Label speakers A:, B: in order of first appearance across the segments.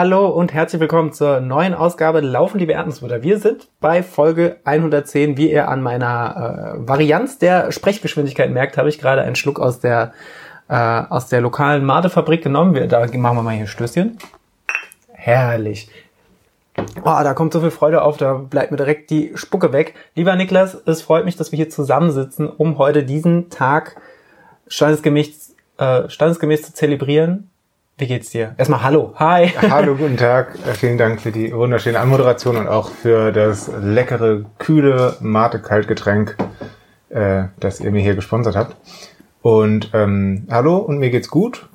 A: Hallo und herzlich willkommen zur neuen Ausgabe Laufen, liebe Erdnussbutter. Wir sind bei Folge 110. Wie ihr an meiner äh, Varianz der Sprechgeschwindigkeit merkt, habe ich gerade einen Schluck aus der, äh, aus der lokalen Madefabrik genommen. Wir, da machen wir mal hier Stößchen. Herrlich. Oh, da kommt so viel Freude auf, da bleibt mir direkt die Spucke weg. Lieber Niklas, es freut mich, dass wir hier zusammensitzen, um heute diesen Tag standesgemäß, äh, standesgemäß zu zelebrieren. Wie geht's dir? Erstmal Hallo, hi.
B: Hallo, guten Tag. Äh, vielen Dank für die wunderschöne Anmoderation und auch für das leckere, kühle Mate-Kaltgetränk, äh, das ihr mir hier gesponsert habt. Und ähm, hallo und mir geht's gut,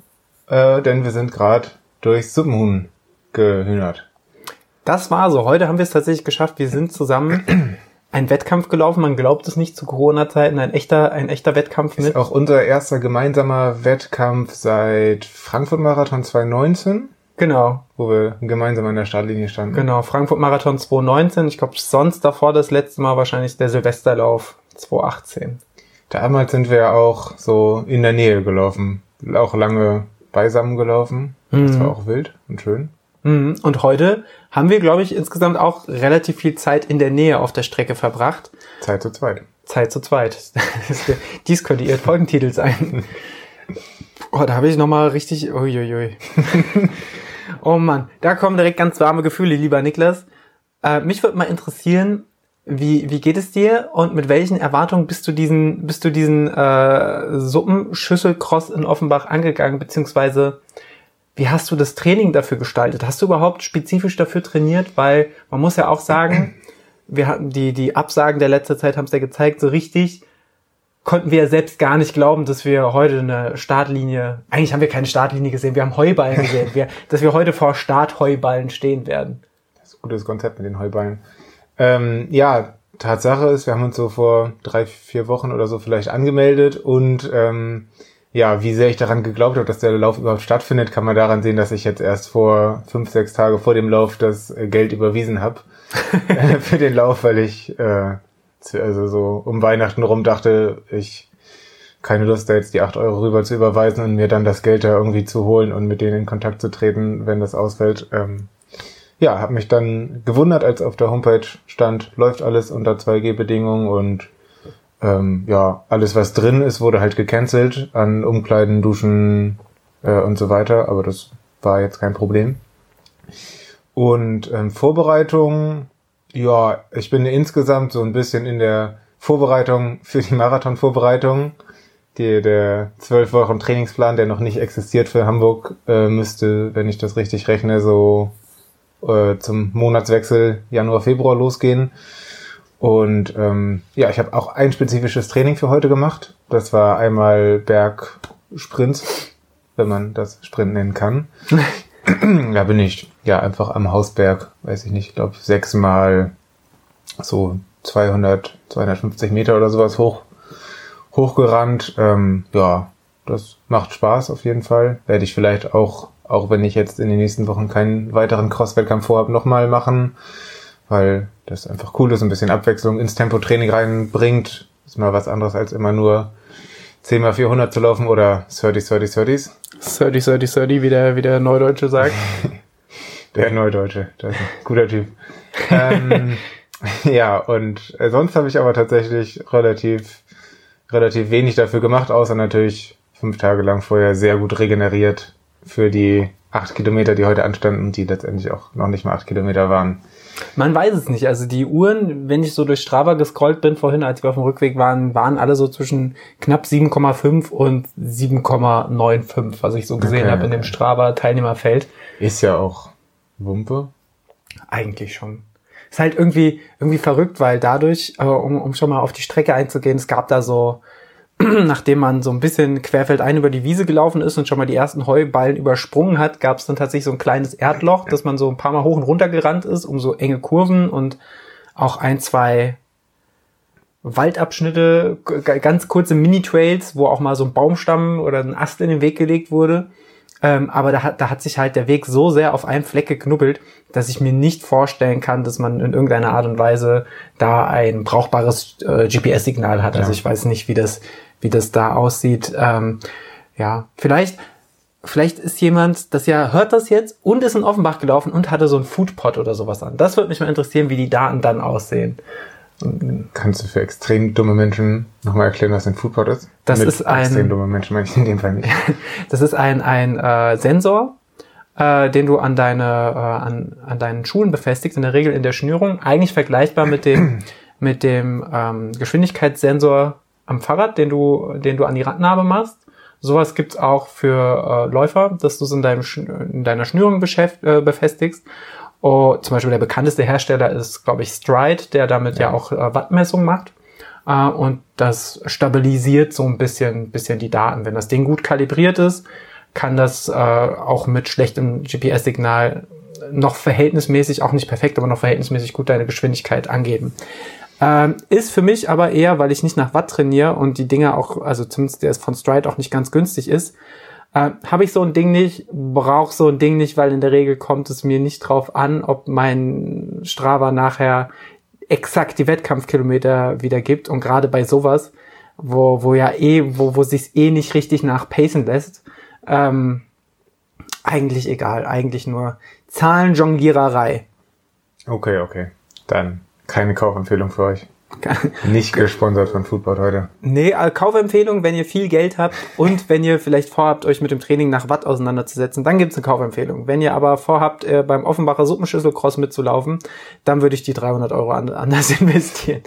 B: äh, denn wir sind gerade durchs Suppenhuhn gehühnert.
A: Das war so. Heute haben wir es tatsächlich geschafft. Wir sind zusammen einen Wettkampf gelaufen. Man glaubt es nicht zu Corona-Zeiten. Ein echter, ein echter Wettkampf
B: mit. Ist auch unser erster gemeinsamer Wettkampf seit Frankfurt Marathon 2019.
A: Genau.
B: Wo wir gemeinsam an der Startlinie standen.
A: Genau. Frankfurt Marathon 2019. Ich glaube, sonst davor das letzte Mal wahrscheinlich der Silvesterlauf 2018.
B: Damals sind wir auch so in der Nähe gelaufen. Auch lange beisammen gelaufen. Das mhm. war auch wild und schön.
A: Mhm. Und heute haben wir, glaube ich, insgesamt auch relativ viel Zeit in der Nähe auf der Strecke verbracht.
B: Zeit zu zweit.
A: Zeit zu zweit. Dies könnte ihr Folgentitel sein. Oh, da habe ich nochmal richtig. Uiuiui. oh Mann, da kommen direkt ganz warme Gefühle, lieber Niklas. Äh, mich würde mal interessieren, wie, wie geht es dir und mit welchen Erwartungen bist du diesen, bist du diesen äh, Suppenschüsselcross in Offenbach angegangen, beziehungsweise wie hast du das Training dafür gestaltet? Hast du überhaupt spezifisch dafür trainiert? Weil man muss ja auch sagen, wir hatten die, die Absagen der letzter Zeit haben es ja gezeigt, so richtig konnten wir ja selbst gar nicht glauben, dass wir heute eine Startlinie, eigentlich haben wir keine Startlinie gesehen, wir haben Heuballen gesehen, wir, dass wir heute vor Startheuballen stehen werden.
B: Das ist ein gutes Konzept mit den Heuballen. Ähm, ja, Tatsache ist, wir haben uns so vor drei, vier Wochen oder so vielleicht angemeldet und ähm, ja, wie sehr ich daran geglaubt habe, dass der Lauf überhaupt stattfindet, kann man daran sehen, dass ich jetzt erst vor fünf, sechs Tage vor dem Lauf das äh, Geld überwiesen habe für den Lauf, weil ich äh, also so um Weihnachten rum dachte, ich keine Lust, da jetzt die acht Euro rüber zu überweisen und mir dann das Geld da irgendwie zu holen und mit denen in Kontakt zu treten, wenn das ausfällt. Ähm, ja, habe mich dann gewundert, als auf der Homepage stand, läuft alles unter 2G-Bedingungen und ähm, ja, alles was drin ist, wurde halt gecancelt an Umkleiden, Duschen äh, und so weiter, aber das war jetzt kein Problem. Und ähm, Vorbereitung, ja, ich bin insgesamt so ein bisschen in der Vorbereitung für die Marathonvorbereitung. Die, der zwölf Wochen Trainingsplan, der noch nicht existiert für Hamburg, äh, müsste, wenn ich das richtig rechne, so äh, zum Monatswechsel Januar, Februar losgehen. Und ähm, ja, ich habe auch ein spezifisches Training für heute gemacht. Das war einmal Bergsprints, wenn man das Sprint nennen kann. da bin ich ja einfach am Hausberg, weiß ich nicht, ich glaube sechsmal so 200, 250 Meter oder sowas hoch hochgerannt. Ähm, ja, das macht Spaß auf jeden Fall. Werde ich vielleicht auch, auch wenn ich jetzt in den nächsten Wochen keinen weiteren Cross-Wettkampf vorhabe, nochmal machen weil das einfach cool ist, ein bisschen Abwechslung ins Tempo-Training reinbringt. Ist mal was anderes als immer nur 10 mal 400 zu laufen oder 30, 30, 30.
A: 30, 30, 30, wie der, wie der Neudeutsche sagt.
B: der Neudeutsche, das ist ein guter Typ. ähm, ja, und äh, sonst habe ich aber tatsächlich relativ, relativ wenig dafür gemacht, außer natürlich fünf Tage lang vorher sehr gut regeneriert für die acht Kilometer, die heute anstanden, die letztendlich auch noch nicht mal acht Kilometer waren.
A: Man weiß es nicht. Also die Uhren, wenn ich so durch Strava gescrollt bin vorhin, als wir auf dem Rückweg waren, waren alle so zwischen knapp 7,5 und 7,95, was ich so gesehen okay. habe in dem Strava-Teilnehmerfeld.
B: Ist ja auch Wumpe.
A: Eigentlich schon. Ist halt irgendwie, irgendwie verrückt, weil dadurch, äh, um, um schon mal auf die Strecke einzugehen, es gab da so, nachdem man so ein bisschen querfeldein über die Wiese gelaufen ist und schon mal die ersten Heuballen übersprungen hat, gab es dann tatsächlich so ein kleines Erdloch, dass man so ein paar Mal hoch und runter gerannt ist, um so enge Kurven und auch ein, zwei Waldabschnitte, ganz kurze Mini-Trails, wo auch mal so ein Baumstamm oder ein Ast in den Weg gelegt wurde. Ähm, aber da hat, da hat sich halt der Weg so sehr auf einen Fleck geknubbelt, dass ich mir nicht vorstellen kann, dass man in irgendeiner Art und Weise da ein brauchbares äh, GPS-Signal hat. Ja. Also ich weiß nicht, wie das, wie das da aussieht. Ähm, ja, vielleicht vielleicht ist jemand, das ja hört das jetzt und ist in Offenbach gelaufen und hatte so ein Foodpot oder sowas an. Das würde mich mal interessieren, wie die Daten dann aussehen.
B: Kannst du für extrem dumme Menschen nochmal erklären, was ein Foodpot ist?
A: Das
B: Mit
A: ist ein-
B: extrem dumme Menschen meine ich in dem Fall nicht.
A: Das ist ein, ein äh, Sensor, äh, den du an, deine, äh, an, an deinen Schuhen befestigst, in der Regel in der Schnürung. Eigentlich vergleichbar mit dem, mit dem ähm, Geschwindigkeitssensor am Fahrrad, den du, den du an die Radnabe machst. Sowas gibt's auch für äh, Läufer, dass du es in, deinem, in deiner Schnürung äh, befestigst. Oh, zum Beispiel der bekannteste Hersteller ist, glaube ich, Stride, der damit ja, auch äh, Wattmessung macht. Äh, und das stabilisiert so ein bisschen, bisschen die Daten. Wenn das Ding gut kalibriert ist, kann das äh, auch mit schlechtem GPS-Signal noch verhältnismäßig, auch nicht perfekt, aber noch verhältnismäßig gut deine Geschwindigkeit angeben. Ähm, ist für mich aber eher, weil ich nicht nach Watt trainiere und die Dinger auch, also zumindest der ist von Stride auch nicht ganz günstig ist, äh, habe ich so ein Ding nicht, brauche so ein Ding nicht, weil in der Regel kommt es mir nicht drauf an, ob mein Strava nachher exakt die Wettkampfkilometer wieder gibt und gerade bei sowas, wo, wo ja eh, wo, wo sich's eh nicht richtig nach pacen lässt, ähm, eigentlich egal, eigentlich nur Zahlenjongliererei.
B: Okay, okay. Dann keine Kaufempfehlung für euch. Nicht gesponsert von Foodboard heute.
A: Nee, äh, Kaufempfehlung, wenn ihr viel Geld habt und wenn ihr vielleicht vorhabt, euch mit dem Training nach Watt auseinanderzusetzen, dann gibt's eine Kaufempfehlung. Wenn ihr aber vorhabt, äh, beim Offenbacher Suppenschüsselcross mitzulaufen, dann würde ich die 300 Euro an, anders investieren.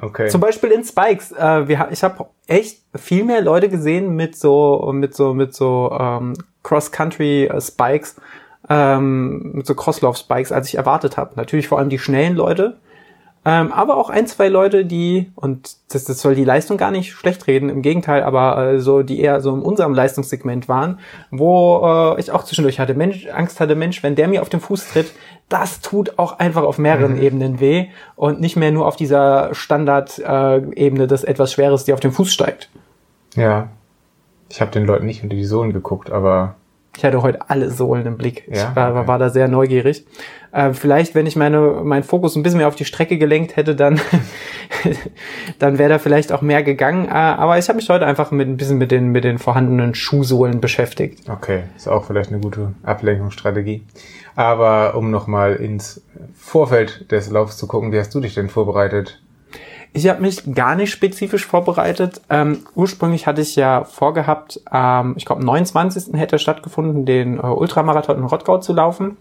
B: Okay.
A: Zum Beispiel in Spikes. Äh, ich habe echt viel mehr Leute gesehen mit so mit so mit so ähm, Cross-Country äh, Spikes, ähm, mit so Crosslauf-Spikes, als ich erwartet habe. Natürlich vor allem die schnellen Leute, ähm, aber auch ein zwei Leute, die und das, das soll die Leistung gar nicht schlecht reden, im Gegenteil, aber äh, so die eher so in unserem Leistungssegment waren, wo äh, ich auch zwischendurch hatte, Mensch, Angst hatte, Mensch, wenn der mir auf den Fuß tritt, das tut auch einfach auf mehreren Ebenen weh und nicht mehr nur auf dieser Standard-Ebene des etwas Schweres, die auf den Fuß steigt.
B: ja. Ich habe den Leuten nicht unter die Sohlen geguckt, aber
A: Ich hatte heute alle Sohlen im Blick.
B: Ja?
A: Ich war, war, da sehr neugierig. Äh, vielleicht, wenn ich meine, meinen Fokus ein bisschen mehr auf die Strecke gelenkt hätte, dann, dann wäre da vielleicht auch mehr gegangen. Äh, aber ich habe mich heute einfach mit ein bisschen mit den, mit den vorhandenen Schuhsohlen beschäftigt.
B: okay, ist auch vielleicht eine gute Ablenkungsstrategie. Aber um nochmal ins Vorfeld des Laufs zu gucken, wie hast du dich denn vorbereitet?
A: Ich habe mich gar nicht spezifisch vorbereitet. Ähm, ursprünglich hatte ich ja vorgehabt, ähm, ich glaube, am 29. hätte stattgefunden, den äh, Ultramarathon in Rottgau zu laufen.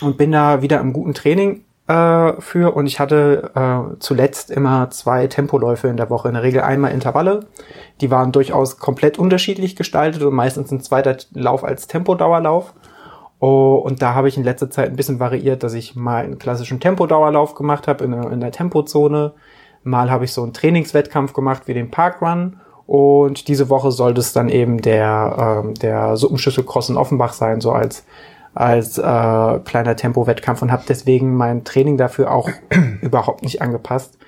A: Und bin da wieder im guten Training äh, für. Und ich hatte äh, zuletzt immer zwei Tempoläufe in der Woche. In der Regel einmal Intervalle. Die waren durchaus komplett unterschiedlich gestaltet und meistens ein zweiter Lauf als Tempodauerlauf. Oh, und da habe ich in letzter Zeit ein bisschen variiert, dass ich mal einen klassischen Tempodauerlauf gemacht habe in, der- in der Tempozone. Mal habe ich so einen Trainingswettkampf gemacht wie den Parkrun. Und diese Woche sollte es dann eben der, ähm, der Suppenschüssel-Cross in Offenbach sein, so als, als äh, kleiner Tempowettkampf und habe deswegen mein Training dafür auch überhaupt nicht angepasst.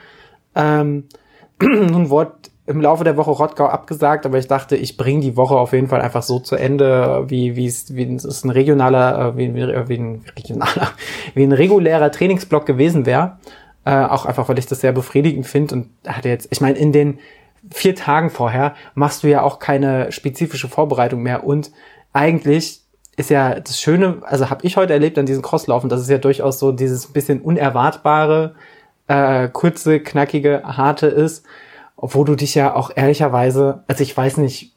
A: Ähm, nun wurde im Laufe der Woche Rottgau abgesagt, aber ich dachte, ich bringe die Woche auf jeden Fall einfach so zu Ende, wie wie es wie es ein regionaler, äh, wie, wie, wie ein regionaler, wie ein regulärer Trainingsblock gewesen wäre. Äh, auch einfach, weil ich das sehr befriedigend finde und hatte jetzt, ich meine, in den vier Tagen vorher machst du ja auch keine spezifische Vorbereitung mehr und eigentlich ist ja das Schöne, also habe ich heute erlebt an diesen Crosslaufen, das ist ja durchaus so dieses bisschen unerwartbare, äh, kurze, knackige, harte ist, obwohl du dich ja auch ehrlicherweise, also ich weiß nicht,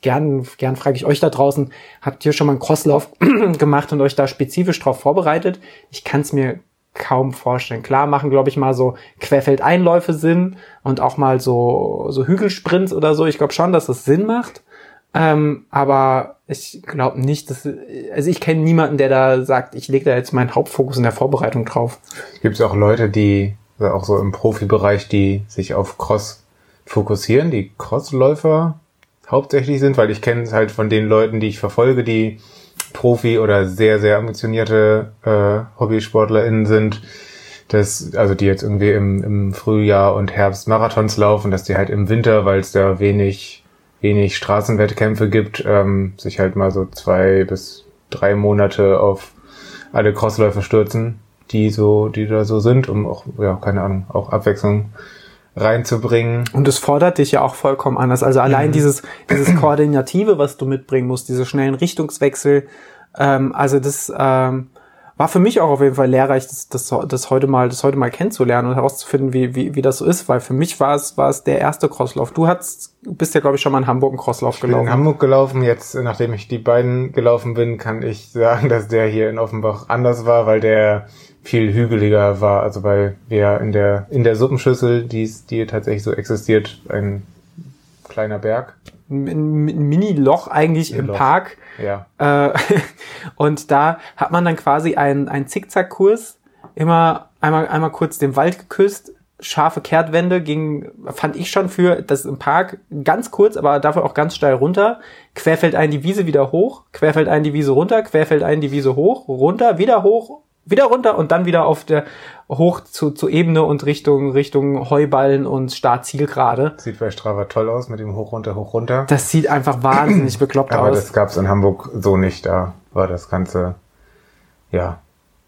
A: gern, gern frage ich euch da draußen, habt ihr schon mal einen Crosslauf gemacht und euch da spezifisch drauf vorbereitet? Ich kann es mir kaum vorstellen. Klar machen, glaube ich, mal so Querfeldeinläufe Sinn und auch mal so, so Hügelsprints oder so. Ich glaube schon, dass das Sinn macht. Ähm, aber ich glaube nicht, dass, also ich kenne niemanden, der da sagt, ich lege da jetzt meinen Hauptfokus in der Vorbereitung drauf.
B: Gibt es auch Leute, die auch so im Profibereich, die sich auf Cross fokussieren, die Crossläufer hauptsächlich sind, weil ich kenne es halt von den Leuten, die ich verfolge, die Profi oder sehr, sehr ambitionierte äh, HobbysportlerInnen sind, dass, also die jetzt irgendwie im, im Frühjahr und Herbst Marathons laufen, dass die halt im Winter, weil es da wenig, wenig Straßenwettkämpfe gibt, ähm, sich halt mal so zwei bis drei Monate auf alle Crossläufe stürzen, die so, die da so sind, um auch, ja, keine Ahnung, auch Abwechslung reinzubringen.
A: Und es fordert dich ja auch vollkommen anders. Also allein
B: Mhm.
A: dieses, dieses Koordinative, was du mitbringen musst, diese schnellen Richtungswechsel, ähm, also das ähm, war für mich auch auf jeden Fall lehrreich, das, das, das heute mal, das heute mal kennenzulernen und herauszufinden, wie, wie, wie das so ist, weil für mich war es, war es der erste Crosslauf. Du hast, bist ja, glaube ich, schon mal in Hamburg einen Crosslauf
B: Ich bin in
A: gelaufen.
B: Hamburg gelaufen. Jetzt, nachdem ich die beiden gelaufen bin, kann ich sagen, dass der hier in Offenbach anders war, weil der viel hügeliger war. Also weil wir in der in der Suppenschüssel, die die tatsächlich so existiert, ein kleiner Berg.
A: Ein, ein Mini-Loch eigentlich im
B: Loch.
A: Park.
B: Ja.
A: Äh, und da hat man dann quasi einen, einen Zickzackkurs, immer einmal, einmal kurz den Wald geküsst, scharfe Kehrtwende ging, fand ich schon für das im Park ganz kurz, aber dafür auch ganz steil runter. Querfeldein die Wiese wieder hoch, Querfeldein die Wiese runter, Querfeldein die Wiese hoch, runter, wieder hoch, wieder runter und dann wieder auf der hoch zu, zur Ebene und Richtung Richtung Heuballen und Startzielgerade.
B: Sieht bei Strava toll aus mit dem hoch runter hoch runter.
A: Das sieht einfach wahnsinnig bekloppt
B: Aber
A: aus.
B: das gab's in Hamburg so nicht. Da war das Ganze ja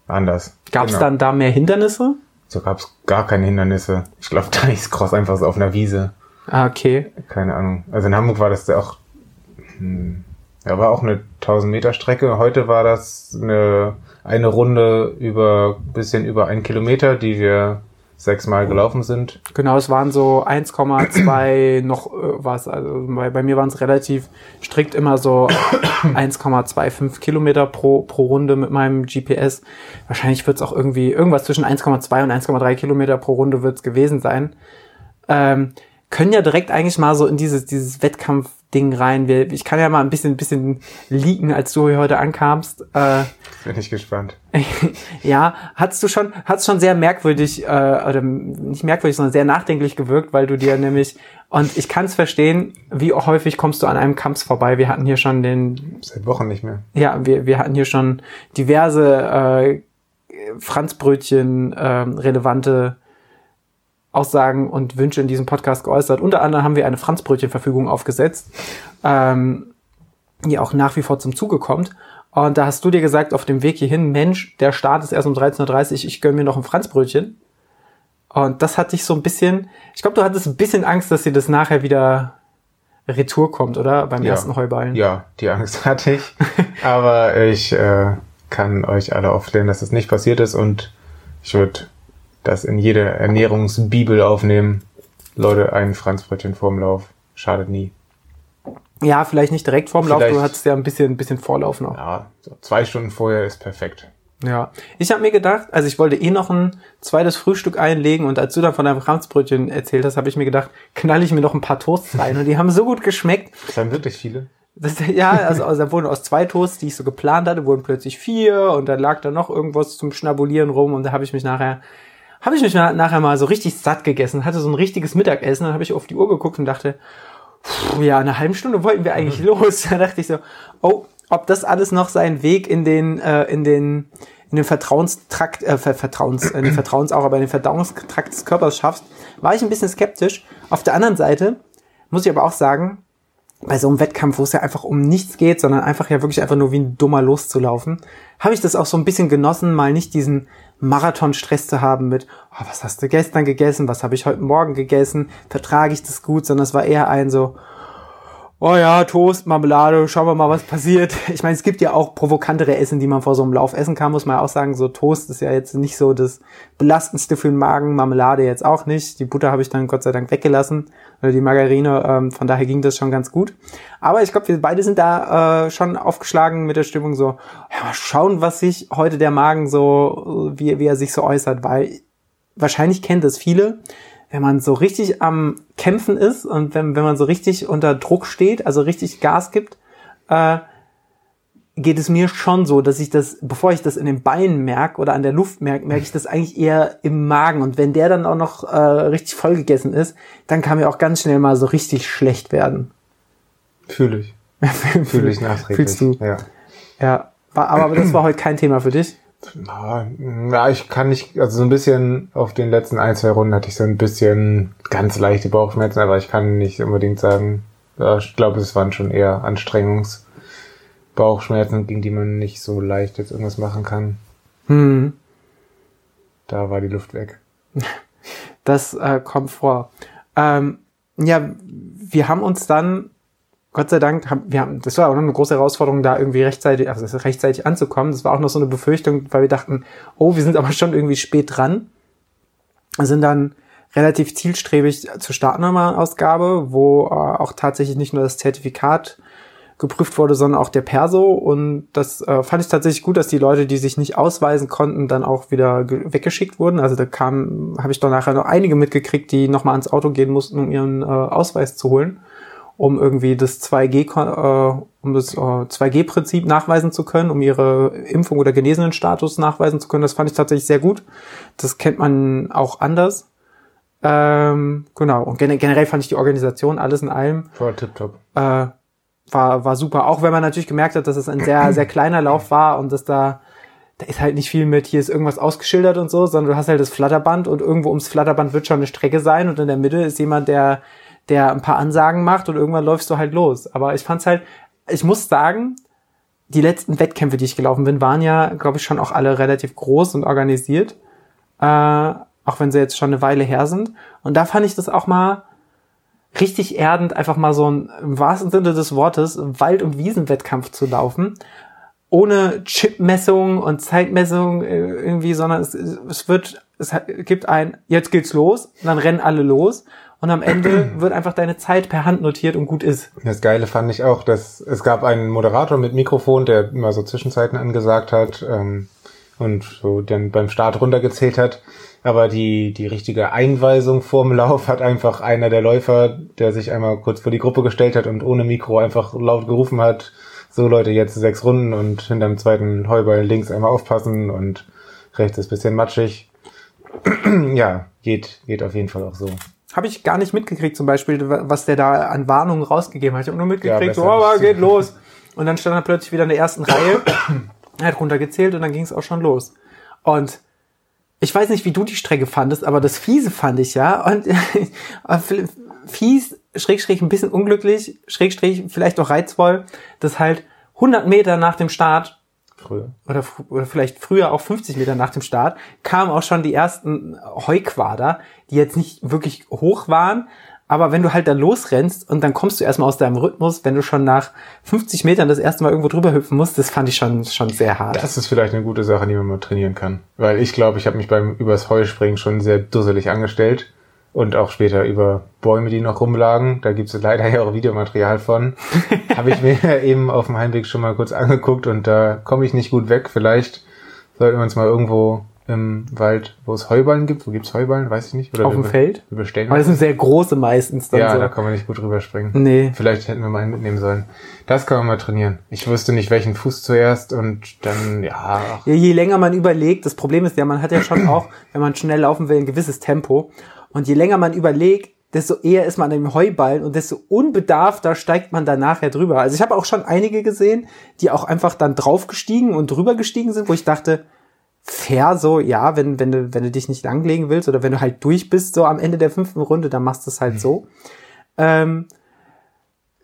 B: anders.
A: Gab es
B: Genau.
A: dann da mehr Hindernisse?
B: So gab's gar keine Hindernisse. Ich glaube, da ist Cross einfach so auf einer Wiese.
A: Ah, okay.
B: Keine Ahnung. Also in Hamburg war das ja auch, hm, ja, war auch eine 1000 Meter Strecke. Heute war das eine, eine Runde über, bisschen über ein Kilometer, die wir sechsmal gelaufen sind.
A: Genau, es waren so 1,2 noch äh, was. Also bei, bei mir waren es relativ strikt immer so 1,25 Kilometer pro, pro Runde mit meinem GPS. Wahrscheinlich wird es auch irgendwie irgendwas zwischen 1,2 und 1,3 Kilometer pro Runde wird es gewesen sein. Ähm, können ja direkt eigentlich mal so in dieses, dieses Wettkampfding rein. Wir, ich kann ja mal ein bisschen, bisschen leaken, als du hier heute ankamst. Äh,
B: Bin ich gespannt.
A: ja, hast du schon, hat's schon sehr merkwürdig, äh, oder nicht merkwürdig, sondern sehr nachdenklich gewirkt, weil du dir nämlich, und ich kann es verstehen, wie häufig kommst du an einem Kamps vorbei. Wir hatten hier schon den,
B: Seit Wochen nicht mehr.
A: ja, wir, wir hatten hier schon diverse äh, Franzbrötchen äh, relevante Aussagen und Wünsche in diesem Podcast geäußert. Unter anderem haben wir eine Franzbrötchenverfügung aufgesetzt, ähm, die auch nach wie vor zum Zuge kommt. Und da hast du dir gesagt, auf dem Weg hierhin, Mensch, der Start ist erst um 13.30 Uhr, ich gönn mir noch ein Franzbrötchen. Und das hat dich so ein bisschen, ich glaube, du hattest ein bisschen Angst, dass dir das nachher wieder Retour kommt, oder? Beim
B: Ja.
A: ersten Heuballen.
B: Ja, die Angst hatte ich. Aber ich äh, kann euch alle aufklären, dass das nicht passiert ist und ich würde das in jede Ernährungsbibel aufnehmen. Leute, ein Franzbrötchen vorm Lauf. Schadet nie.
A: Ja, vielleicht nicht direkt vorm Lauf, du
B: Vielleicht-
A: hattest ja ein bisschen, ein bisschen Vorlauf noch.
B: Ja, so zwei Stunden vorher ist perfekt.
A: Ja. Ich habe mir gedacht, also ich wollte eh noch ein zweites Frühstück einlegen und als du dann von deinem Franzbrötchen erzählt hast, habe ich mir gedacht, knall ich mir noch ein paar Toasts rein und die haben so gut geschmeckt.
B: Das waren wirklich viele.
A: Das, ja, also, also da wurden aus zwei Toasts, die ich so geplant hatte, wurden plötzlich vier und dann lag da noch irgendwas zum Schnabulieren rum und da habe ich mich nachher habe ich mich na- nachher mal so richtig satt gegessen, hatte so ein richtiges Mittagessen, dann habe ich auf die Uhr geguckt und dachte, pff, ja, eine halbe Stunde wollten wir eigentlich los. Da dachte ich so, oh, ob das alles noch seinen Weg in den äh, in den in den Vertrauenstrakt, äh, Ver- Vertrauens, äh, den Vertrauens auch, aber in den Verdauungstrakt des Körpers schaffst, war ich ein bisschen skeptisch. Auf der anderen Seite muss ich aber auch sagen, bei so einem Wettkampf, wo es ja einfach um nichts geht, sondern einfach ja wirklich einfach nur wie ein Dummer loszulaufen, habe ich das auch so ein bisschen genossen, mal nicht diesen Marathon-Stress zu haben mit, oh, was hast du gestern gegessen, was habe ich heute Morgen gegessen, vertrage ich das gut, sondern es war eher ein so, oh ja, Toast, Marmelade, schauen wir mal, was passiert. Ich meine, es gibt ja auch provokantere Essen, die man vor so einem Lauf essen kann, muss man ja auch sagen. So Toast ist ja jetzt nicht so das belastendste für den Magen, Marmelade jetzt auch nicht. Die Butter habe ich dann Gott sei Dank weggelassen, oder die Margarine, ähm, von daher ging das schon ganz gut. Aber ich glaube, wir beide sind da äh, schon aufgeschlagen mit der Stimmung so, ja, mal schauen, was sich heute der Magen so, wie, wie er sich so äußert, weil wahrscheinlich kennt es viele, wenn man so richtig am Kämpfen ist und wenn, wenn man so richtig unter Druck steht, also richtig Gas gibt, äh, geht es mir schon so, dass ich das, bevor ich das in den Beinen merke oder an der Luft merke, merke ich das eigentlich eher im Magen. Und wenn der dann auch noch äh, richtig vollgegessen ist, dann kann mir auch ganz schnell mal so richtig schlecht werden.
B: Fühle ich. Fühle ich nachträglich.
A: Fühlst du?
B: Ja.
A: Ja. Aber das war heute kein Thema für dich.
B: Ja, ich kann nicht, also so ein bisschen auf den letzten ein, zwei Runden hatte ich so ein bisschen ganz leichte Bauchschmerzen, aber ich kann nicht unbedingt sagen, ich glaube, es waren schon eher Anstrengungsbauchschmerzen, gegen die man nicht so leicht jetzt irgendwas machen kann.
A: Hm.
B: Da war die Luft weg.
A: Das äh, kommt vor. Ähm, ja, wir haben uns dann, Gott sei Dank, haben, wir haben, das war auch noch eine große Herausforderung, da irgendwie rechtzeitig, also rechtzeitig anzukommen. Das war auch noch so eine Befürchtung, weil wir dachten, oh, wir sind aber schon irgendwie spät dran. Wir sind dann relativ zielstrebig zur Startnummer-Ausgabe, wo äh, auch tatsächlich nicht nur das Zertifikat geprüft wurde, sondern auch der Perso. Und das äh, fand ich tatsächlich gut, dass die Leute, die sich nicht ausweisen konnten, dann auch wieder weggeschickt wurden. Also da kam, habe ich dann nachher noch einige mitgekriegt, die nochmal ans Auto gehen mussten, um ihren äh, Ausweis zu holen, um irgendwie das 2G, äh, um das äh, 2G-Prinzip nachweisen zu können, um ihre Impfung oder genesenen Status nachweisen zu können. Das fand ich tatsächlich sehr gut. Das kennt man auch anders. Ähm, genau. Und generell fand ich die Organisation alles in allem.
B: War tipptopp.
A: Äh, war, war super. Auch wenn man natürlich gemerkt hat, dass es ein sehr, sehr kleiner Lauf war und dass da, da ist halt nicht viel mit, hier ist irgendwas ausgeschildert und so, sondern du hast halt das Flatterband und irgendwo ums Flatterband wird schon eine Strecke sein und in der Mitte ist jemand, der, der ein paar Ansagen macht und irgendwann läufst du halt los. Aber ich fand's halt, ich muss sagen, die letzten Wettkämpfe, die ich gelaufen bin, waren ja, glaube ich, schon auch alle relativ groß und organisiert. Äh, auch wenn sie jetzt schon eine Weile her sind. Und da fand ich das auch mal richtig erdend, einfach mal so ein, im wahrsten Sinne des Wortes, Wald- und Wiesenwettkampf zu laufen. Ohne Chipmessung und Zeitmessung äh, irgendwie, sondern es, es wird, es gibt ein, jetzt geht's los, dann rennen alle los und am Ende wird einfach deine Zeit per Hand notiert und gut ist.
B: Das Geile fand ich auch, dass es gab einen Moderator mit Mikrofon, der immer so Zwischenzeiten angesagt hat ähm, und so dann beim Start runtergezählt hat. Aber die, die richtige Einweisung vorm Lauf hat einfach einer der Läufer, der sich einmal kurz vor die Gruppe gestellt hat und ohne Mikro einfach laut gerufen hat, so Leute, jetzt sechs Runden und hinterm zweiten Heuball links einmal aufpassen und rechts ist bisschen matschig. ja, geht, geht auf jeden Fall auch so.
A: Habe ich gar nicht mitgekriegt, zum Beispiel, was der da an Warnungen rausgegeben hat. Ich habe nur mitgekriegt, ja, so, oh, geht los. Und dann stand er plötzlich wieder in der ersten Reihe, er hat runtergezählt und dann ging es auch schon los. Und ich weiß nicht, wie du die Strecke fandest, aber das Fiese fand ich ja. Und fies, schräg, schräg, ein bisschen unglücklich, schräg, schräg, vielleicht auch reizvoll, dass halt 100 Meter nach dem Start
B: Früher.
A: Oder, oder vielleicht früher auch 50 Meter nach dem Start, kamen auch schon die ersten Heuquader, die jetzt nicht wirklich hoch waren, aber wenn du halt da losrennst und dann kommst du erstmal aus deinem Rhythmus, wenn du schon nach 50 Metern das erste Mal irgendwo drüber hüpfen musst, das fand ich schon, schon sehr hart.
B: Das ist vielleicht eine gute Sache, die man mal trainieren kann. Weil ich glaube, ich habe mich beim übers Heuspringen schon sehr dusselig angestellt. Und auch später über Bäume, die noch rumlagen. Da gibt es leider ja auch Videomaterial von. habe ich mir eben auf dem Heimweg schon mal kurz angeguckt und da komme ich nicht gut weg. Vielleicht sollten wir uns mal irgendwo im Wald, wo es Heuballen gibt. Wo gibt's Heuballen? Weiß ich nicht.
A: Oder Auf dem Feld?
B: Wir bestellen.
A: Aber das sind sehr große meistens
B: dann Ja, so. da kann man nicht gut rüberspringen.
A: Nee.
B: Vielleicht hätten wir mal einen mitnehmen sollen. Das kann man mal trainieren. Ich wusste nicht, welchen Fuß zuerst und dann, ja.
A: ja. Je länger man überlegt, das Problem ist ja, man hat ja schon auch, wenn man schnell laufen will, ein gewisses Tempo. Und je länger man überlegt, desto eher ist man im Heuballen und desto unbedarfter steigt man dann nachher drüber. Also ich habe auch schon einige gesehen, die auch einfach dann draufgestiegen und drüber gestiegen sind, wo ich dachte, fair so, ja, wenn, wenn du, wenn du dich nicht langlegen willst oder wenn du halt durch bist, so am Ende der fünften Runde, dann machst du es halt mhm. so. Ähm,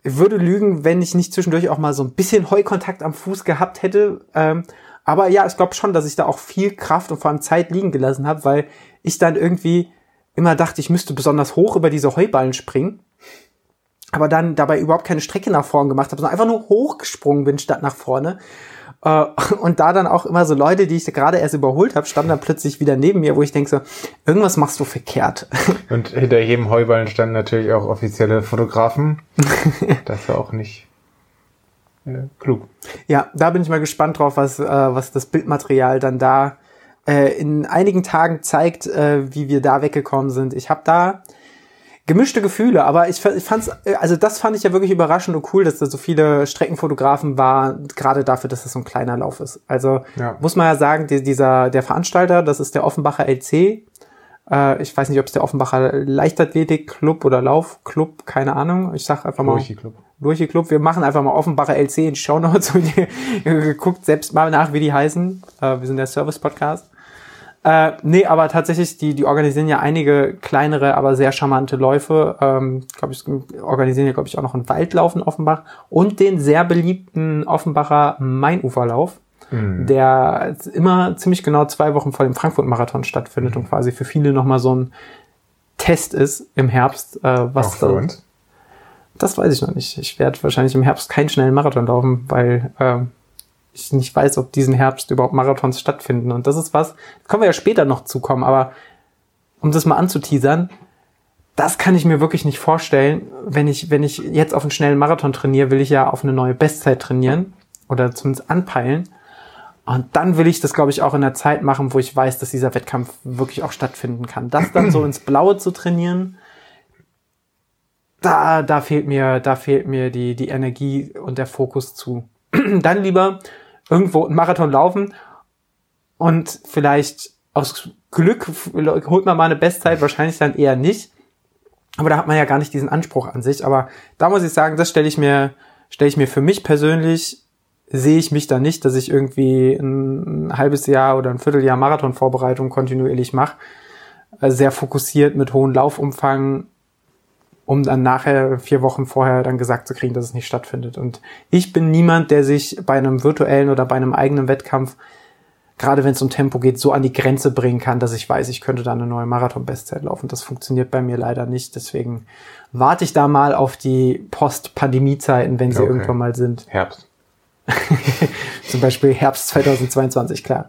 A: ich würde lügen, wenn ich nicht zwischendurch auch mal so ein bisschen Heukontakt am Fuß gehabt hätte. Ähm, aber ja, ich glaube schon, dass ich da auch viel Kraft und vor allem Zeit liegen gelassen habe, weil ich dann irgendwie immer dachte, ich müsste besonders hoch über diese Heuballen springen. Aber dann dabei überhaupt keine Strecke nach vorne gemacht habe, sondern einfach nur hochgesprungen bin statt nach vorne. Äh, und da dann auch immer so Leute, die ich gerade erst überholt habe, standen dann plötzlich wieder neben mir, wo ich denke so, irgendwas machst du verkehrt.
B: Und hinter jedem Heuballen standen natürlich auch offizielle Fotografen. das war auch nicht äh, klug.
A: Ja, da bin ich mal gespannt drauf, was, äh, was das Bildmaterial dann da äh, in einigen Tagen zeigt, äh, wie wir da weggekommen sind. Ich habe da gemischte Gefühle, aber ich, ich fand's, äh, also das fand ich ja wirklich überraschend und cool, dass da so viele Streckenfotografen waren, gerade dafür, dass es so ein kleiner Lauf ist. Also ja. muss man ja sagen, die, dieser der Veranstalter, das ist der Offenbacher LC. Äh, ich weiß nicht, ob es der Offenbacher Leichtathletik Club oder Laufclub, keine Ahnung. Ich sag einfach mal.
B: Lurchi Club.
A: Lurchi Club. Wir machen einfach mal Offenbacher LC in Show Notes und ihr guckt selbst mal nach, wie die heißen. Äh, wir sind der Service Podcast. Äh, nee, aber tatsächlich, die, die organisieren ja einige kleinere, aber sehr charmante Läufe. Ähm, glaube ich, organisieren ja, glaube ich, auch noch einen Waldlauf in Offenbach und den sehr beliebten Offenbacher Mainuferlauf, mhm. der immer ziemlich genau zwei Wochen vor dem Frankfurt-Marathon stattfindet mhm. und quasi für viele nochmal so ein Test ist im Herbst, äh, was
B: Auch für uns.
A: Das weiß ich noch nicht. Ich werde wahrscheinlich im Herbst keinen schnellen Marathon laufen, weil ähm, ich nicht weiß, ob diesen Herbst überhaupt Marathons stattfinden. Und das ist was, da können wir ja später noch zukommen, aber um das mal anzuteasern, das kann ich mir wirklich nicht vorstellen. Wenn ich, wenn ich jetzt auf einen schnellen Marathon trainiere, will ich ja auf eine neue Bestzeit trainieren oder zumindest anpeilen. Und dann will ich das, glaube ich, auch in der Zeit machen, wo ich weiß, dass dieser Wettkampf wirklich auch stattfinden kann. Das dann so ins Blaue zu trainieren, da, da fehlt mir, da fehlt mir die, die Energie und der Fokus zu. dann lieber irgendwo einen Marathon laufen und vielleicht aus Glück holt man mal eine Bestzeit, wahrscheinlich dann eher nicht. Aber da hat man ja gar nicht diesen Anspruch an sich. Aber da muss ich sagen, das stelle ich mir, stelle ich mir für mich persönlich, sehe ich mich da nicht, dass ich irgendwie ein, halbes Jahr oder ein Vierteljahr Marathonvorbereitung kontinuierlich mache. Sehr fokussiert mit hohem Laufumfang, um dann nachher vier Wochen vorher dann gesagt zu kriegen, dass es nicht stattfindet. Und ich bin niemand, der sich bei einem virtuellen oder bei einem eigenen Wettkampf gerade wenn es um Tempo geht, so an die Grenze bringen kann, dass ich weiß, ich könnte da eine neue Marathon-Bestzeit laufen. Das funktioniert bei mir leider nicht. Deswegen warte ich da mal auf die Post-Pandemie-Zeiten, wenn sie okay. irgendwann mal sind.
B: Herbst.
A: Zum Beispiel Herbst 2022, klar.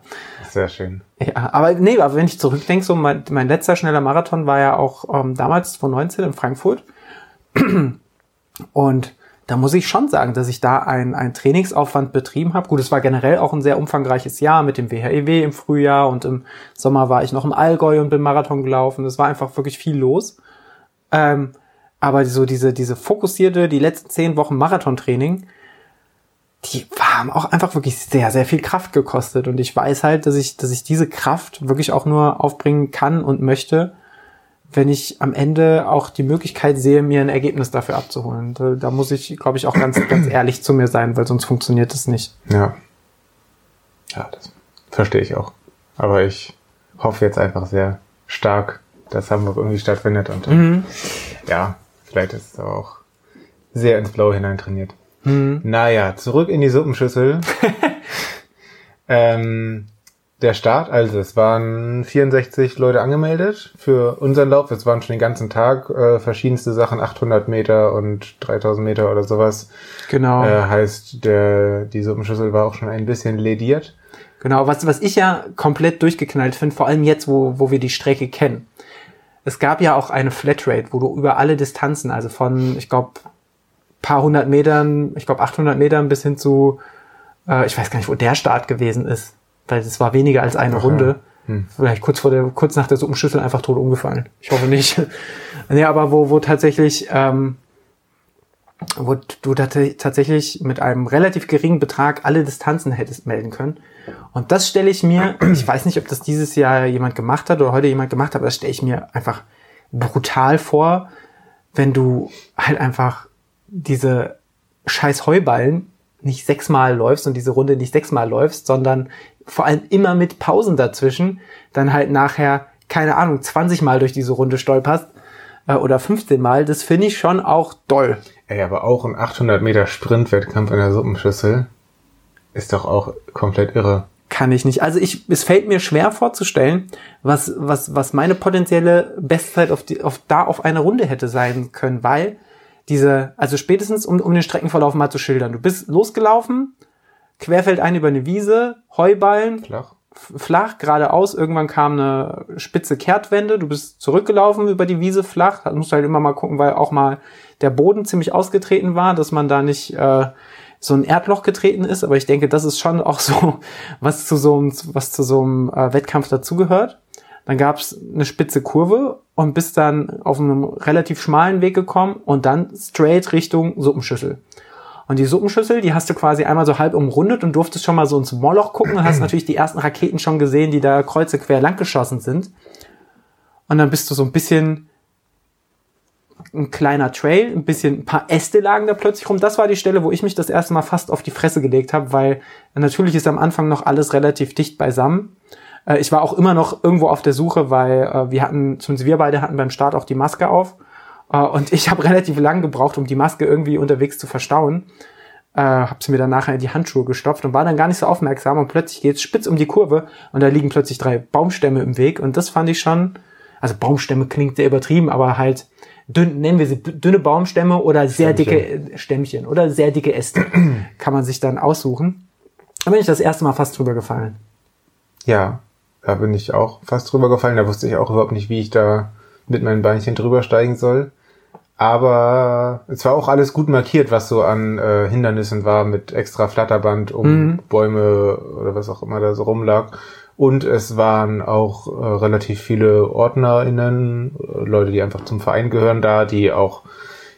B: Sehr schön.
A: Ja, aber nee, aber wenn ich zurückdenke, so mein, mein letzter schneller Marathon war ja auch ähm, damals 2019 in Frankfurt. Und da muss ich schon sagen, dass ich da einen, Trainingsaufwand betrieben habe. Gut, es war generell auch ein sehr umfangreiches Jahr mit dem WHEW e im Frühjahr und im Sommer war ich noch im Allgäu und bin Marathon gelaufen. Es war einfach wirklich viel los. Ähm, aber so diese, diese fokussierte, die letzten zehn Wochen Marathontraining, die haben auch einfach wirklich sehr, sehr viel Kraft gekostet. Und ich weiß halt, dass ich, dass ich diese Kraft wirklich auch nur aufbringen kann und möchte, wenn ich am Ende auch die Möglichkeit sehe, mir ein Ergebnis dafür abzuholen. Da, da muss ich, glaube ich, auch ganz, ganz ehrlich zu mir sein, weil sonst funktioniert es nicht.
B: Ja. Ja, das verstehe ich auch. Aber ich hoffe jetzt einfach sehr stark, dass Hamburg irgendwie stattfindet und mhm. ja, vielleicht ist es auch sehr ins Blaue hinein trainiert. Mhm. Naja, zurück in die Suppenschüssel. ähm, der Start, also es waren 64 Leute angemeldet für unseren Lauf. Es waren schon den ganzen Tag äh, verschiedenste Sachen, 800 Meter und 3000 Meter oder sowas.
A: Genau.
B: Äh, heißt, der, die Suppenschüssel war auch schon ein bisschen lediert.
A: Genau, was, was ich ja komplett durchgeknallt finde, vor allem jetzt, wo, wo wir die Strecke kennen. Es gab ja auch eine Flatrate, wo du über alle Distanzen, also von, ich glaube, paar hundert Metern, ich glaube 800 Metern bis hin zu, äh, ich weiß gar nicht, wo der Start gewesen ist weil es war weniger als eine Ach, Runde. Hm. Vielleicht kurz vor der, kurz nach der Suppenschüssel einfach tot umgefallen. Ich hoffe nicht. nee, aber wo, wo tatsächlich, ähm, wo du tatsächlich mit einem relativ geringen Betrag alle Distanzen hättest melden können. Und das stelle ich mir, ich weiß nicht, ob das dieses Jahr jemand gemacht hat oder heute jemand gemacht hat, aber das stelle ich mir einfach brutal vor, wenn du halt einfach diese scheiß Heuballen nicht sechsmal läufst und diese Runde nicht sechsmal läufst, sondern vor allem immer mit Pausen dazwischen, dann halt nachher, keine Ahnung, 20 Mal durch diese Runde stolperst äh, oder 15 Mal, das finde ich schon auch doll.
B: Ey, aber auch ein 800 Meter Sprintwettkampf in der Suppenschüssel ist doch auch komplett irre.
A: Kann ich nicht. Also ich, es fällt mir schwer vorzustellen, was, was, was meine potenzielle Bestzeit auf, die, auf da auf eine Runde hätte sein können, weil diese, also spätestens um, um den Streckenverlauf mal zu schildern. Du bist losgelaufen, querfeldein über eine Wiese, Heuballen,
B: flach,
A: flach geradeaus. Irgendwann kam eine spitze Kehrtwende. Du bist zurückgelaufen über die Wiese flach. Da musst du halt immer mal gucken, weil auch mal der Boden ziemlich ausgetreten war, dass man da nicht äh, so ein Erdloch getreten ist. Aber ich denke, das ist schon auch so, was zu so einem, was zu so einem äh, Wettkampf dazugehört. Dann gab es eine spitze Kurve und bist dann auf einem relativ schmalen Weg gekommen und dann straight Richtung Suppenschüssel. Und die Suppenschüssel, die hast du quasi einmal so halb umrundet und durftest schon mal so ins Moloch gucken und hast natürlich die ersten Raketen schon gesehen, die da kreuze quer lang geschossen sind. Und dann bist du so ein bisschen ein kleiner Trail, ein bisschen ein paar Äste lagen da plötzlich rum. Das war die Stelle, wo ich mich das erste Mal fast auf die Fresse gelegt habe, weil natürlich ist am Anfang noch alles relativ dicht beisammen. Äh, ich war auch immer noch irgendwo auf der Suche, weil äh, wir hatten, zumindest wir beide hatten beim Start auch die Maske auf. Äh, und ich habe relativ lang gebraucht, um die Maske irgendwie unterwegs zu verstauen. Äh, habe sie mir dann nachher in die Handschuhe gestopft und war dann gar nicht so aufmerksam und plötzlich geht's spitz um die Kurve und da liegen plötzlich drei Baumstämme im Weg und das fand ich schon, also Baumstämme klingt sehr übertrieben, aber halt dünn, nennen wir sie dünne Baumstämme oder sehr
B: Stämmchen.
A: dicke Stämmchen oder sehr dicke Äste kann man sich dann aussuchen. Da bin ich das erste Mal fast drüber gefallen.
B: Ja, da bin ich auch fast drüber gefallen. Da wusste ich auch überhaupt nicht, wie ich da mit meinen Beinchen drüber steigen soll. Aber es war auch alles gut markiert, was so an äh, Hindernissen war, mit extra Flatterband um
A: Mhm.
B: Bäume oder was auch immer da so rumlag. Und es waren auch äh, relativ viele OrdnerInnen, äh, Leute, die einfach zum Verein gehören da, die auch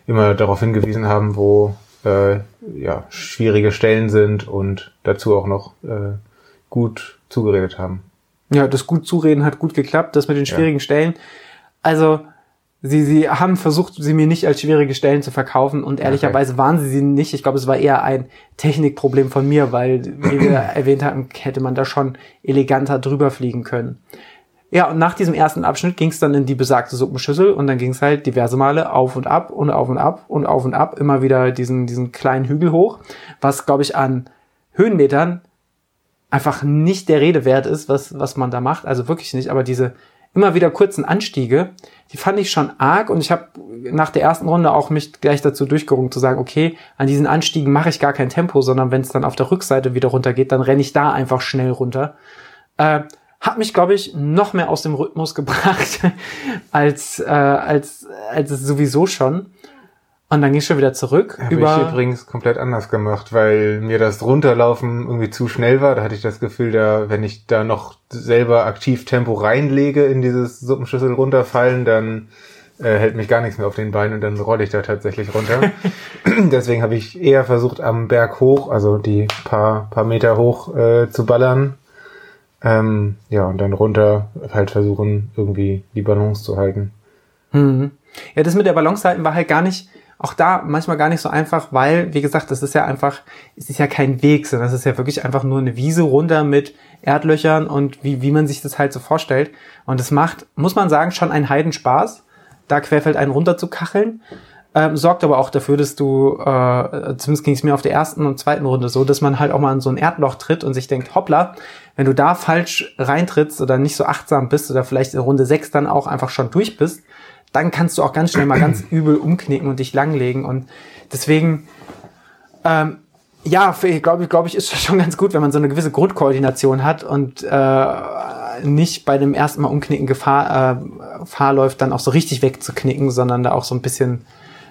B: immer darauf hingewiesen haben, wo äh, ja, schwierige Stellen sind und dazu auch noch äh, gut zugeredet haben.
A: Ja, das gut zureden hat gut geklappt, das mit den schwierigen Stellen. Also, sie, sie haben versucht, sie mir nicht als schwierige Stellen zu verkaufen und ehrlicherweise waren sie sie nicht. Ich glaube, es war eher ein Technikproblem von mir, weil, wie wir erwähnt hatten, hätte man da schon eleganter drüber fliegen können. Ja, und nach diesem ersten Abschnitt ging es dann in die besagte Suppenschüssel und dann ging es halt diverse Male auf und ab und auf und ab und auf und ab, immer wieder diesen, diesen kleinen Hügel hoch, was, glaube ich, an Höhenmetern einfach nicht der Rede wert ist, was, was man da macht. Also wirklich nicht. Aber diese immer wieder kurzen Anstiege, die fand ich schon arg und ich habe nach der ersten Runde auch mich gleich dazu durchgerungen zu sagen, okay, an diesen Anstiegen mache ich gar kein Tempo, sondern wenn es dann auf der Rückseite wieder runtergeht, dann renne ich da einfach schnell runter. Äh, hat mich, glaube ich, noch mehr aus dem Rhythmus gebracht als, äh, als, als es sowieso schon. Und dann ging schon wieder zurück.
B: Habe ich übrigens komplett anders gemacht, weil mir das Runterlaufen irgendwie zu schnell war. Da hatte ich das Gefühl, da, wenn ich da noch selber aktiv Tempo reinlege in dieses Suppenschüssel runterfallen, dann äh, hält mich gar nichts mehr auf den Beinen und dann rolle ich da tatsächlich runter. Deswegen habe ich eher versucht, am Berg hoch, also die paar, paar Meter hoch äh, zu ballern. Ähm, ja, und dann runter halt versuchen, irgendwie die Balance zu halten.
A: Mhm. Ja, das mit der Balance halten war halt gar nicht, auch da manchmal gar nicht so einfach, weil, wie gesagt, das ist ja einfach, es ist ja kein Weg, sondern es ist ja wirklich einfach nur eine Wiese runter mit Erdlöchern und wie, wie man sich das halt so vorstellt. Und es macht, muss man sagen, schon einen Heidenspaß, da querfeld einen runter zu kacheln. Ähm, sorgt aber auch dafür, dass du, äh, zumindest ging es mir auf der ersten und zweiten Runde so, dass man halt auch mal in so ein Erdloch tritt und sich denkt, hoppla, wenn du da falsch reintrittst oder nicht so achtsam bist oder vielleicht in Runde sechs dann auch einfach schon durch bist, dann kannst du auch ganz schnell mal ganz übel umknicken und dich langlegen. Und deswegen, ähm, ja, glaube ich, glaube ich, ist schon ganz gut, wenn man so eine gewisse Grundkoordination hat und äh, nicht bei dem ersten Mal umknicken Gefahr, äh, Gefahr läuft, dann auch so richtig wegzuknicken, sondern da auch so ein bisschen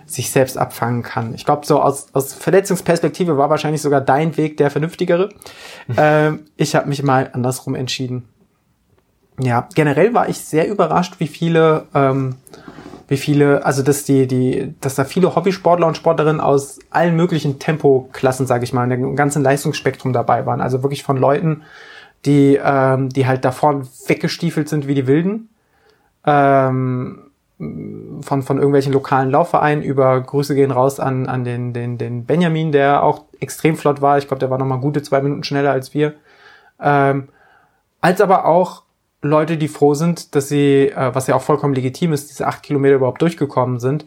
A: sich selbst abfangen kann. Ich glaube, so aus, aus Verletzungsperspektive war wahrscheinlich sogar dein Weg der vernünftigere. ähm, ich habe mich mal andersrum entschieden. Ja, generell war ich sehr überrascht, wie viele, ähm, wie viele, also dass die, die, dass da viele Hobbysportler und Sportlerinnen aus allen möglichen Tempoklassen, sage ich mal, in dem ganzen Leistungsspektrum dabei waren. Also wirklich von Leuten, die, ähm, die halt da vorne weggestiefelt sind wie die Wilden. Ähm, von, von irgendwelchen lokalen Laufvereinen über Grüße gehen raus an, an den, den, den Benjamin, der auch extrem flott war. Ich glaube, der war noch mal gute zwei Minuten schneller als wir. Ähm, als aber auch Leute, die froh sind, dass sie, äh, was ja auch vollkommen legitim ist, diese acht Kilometer überhaupt durchgekommen sind.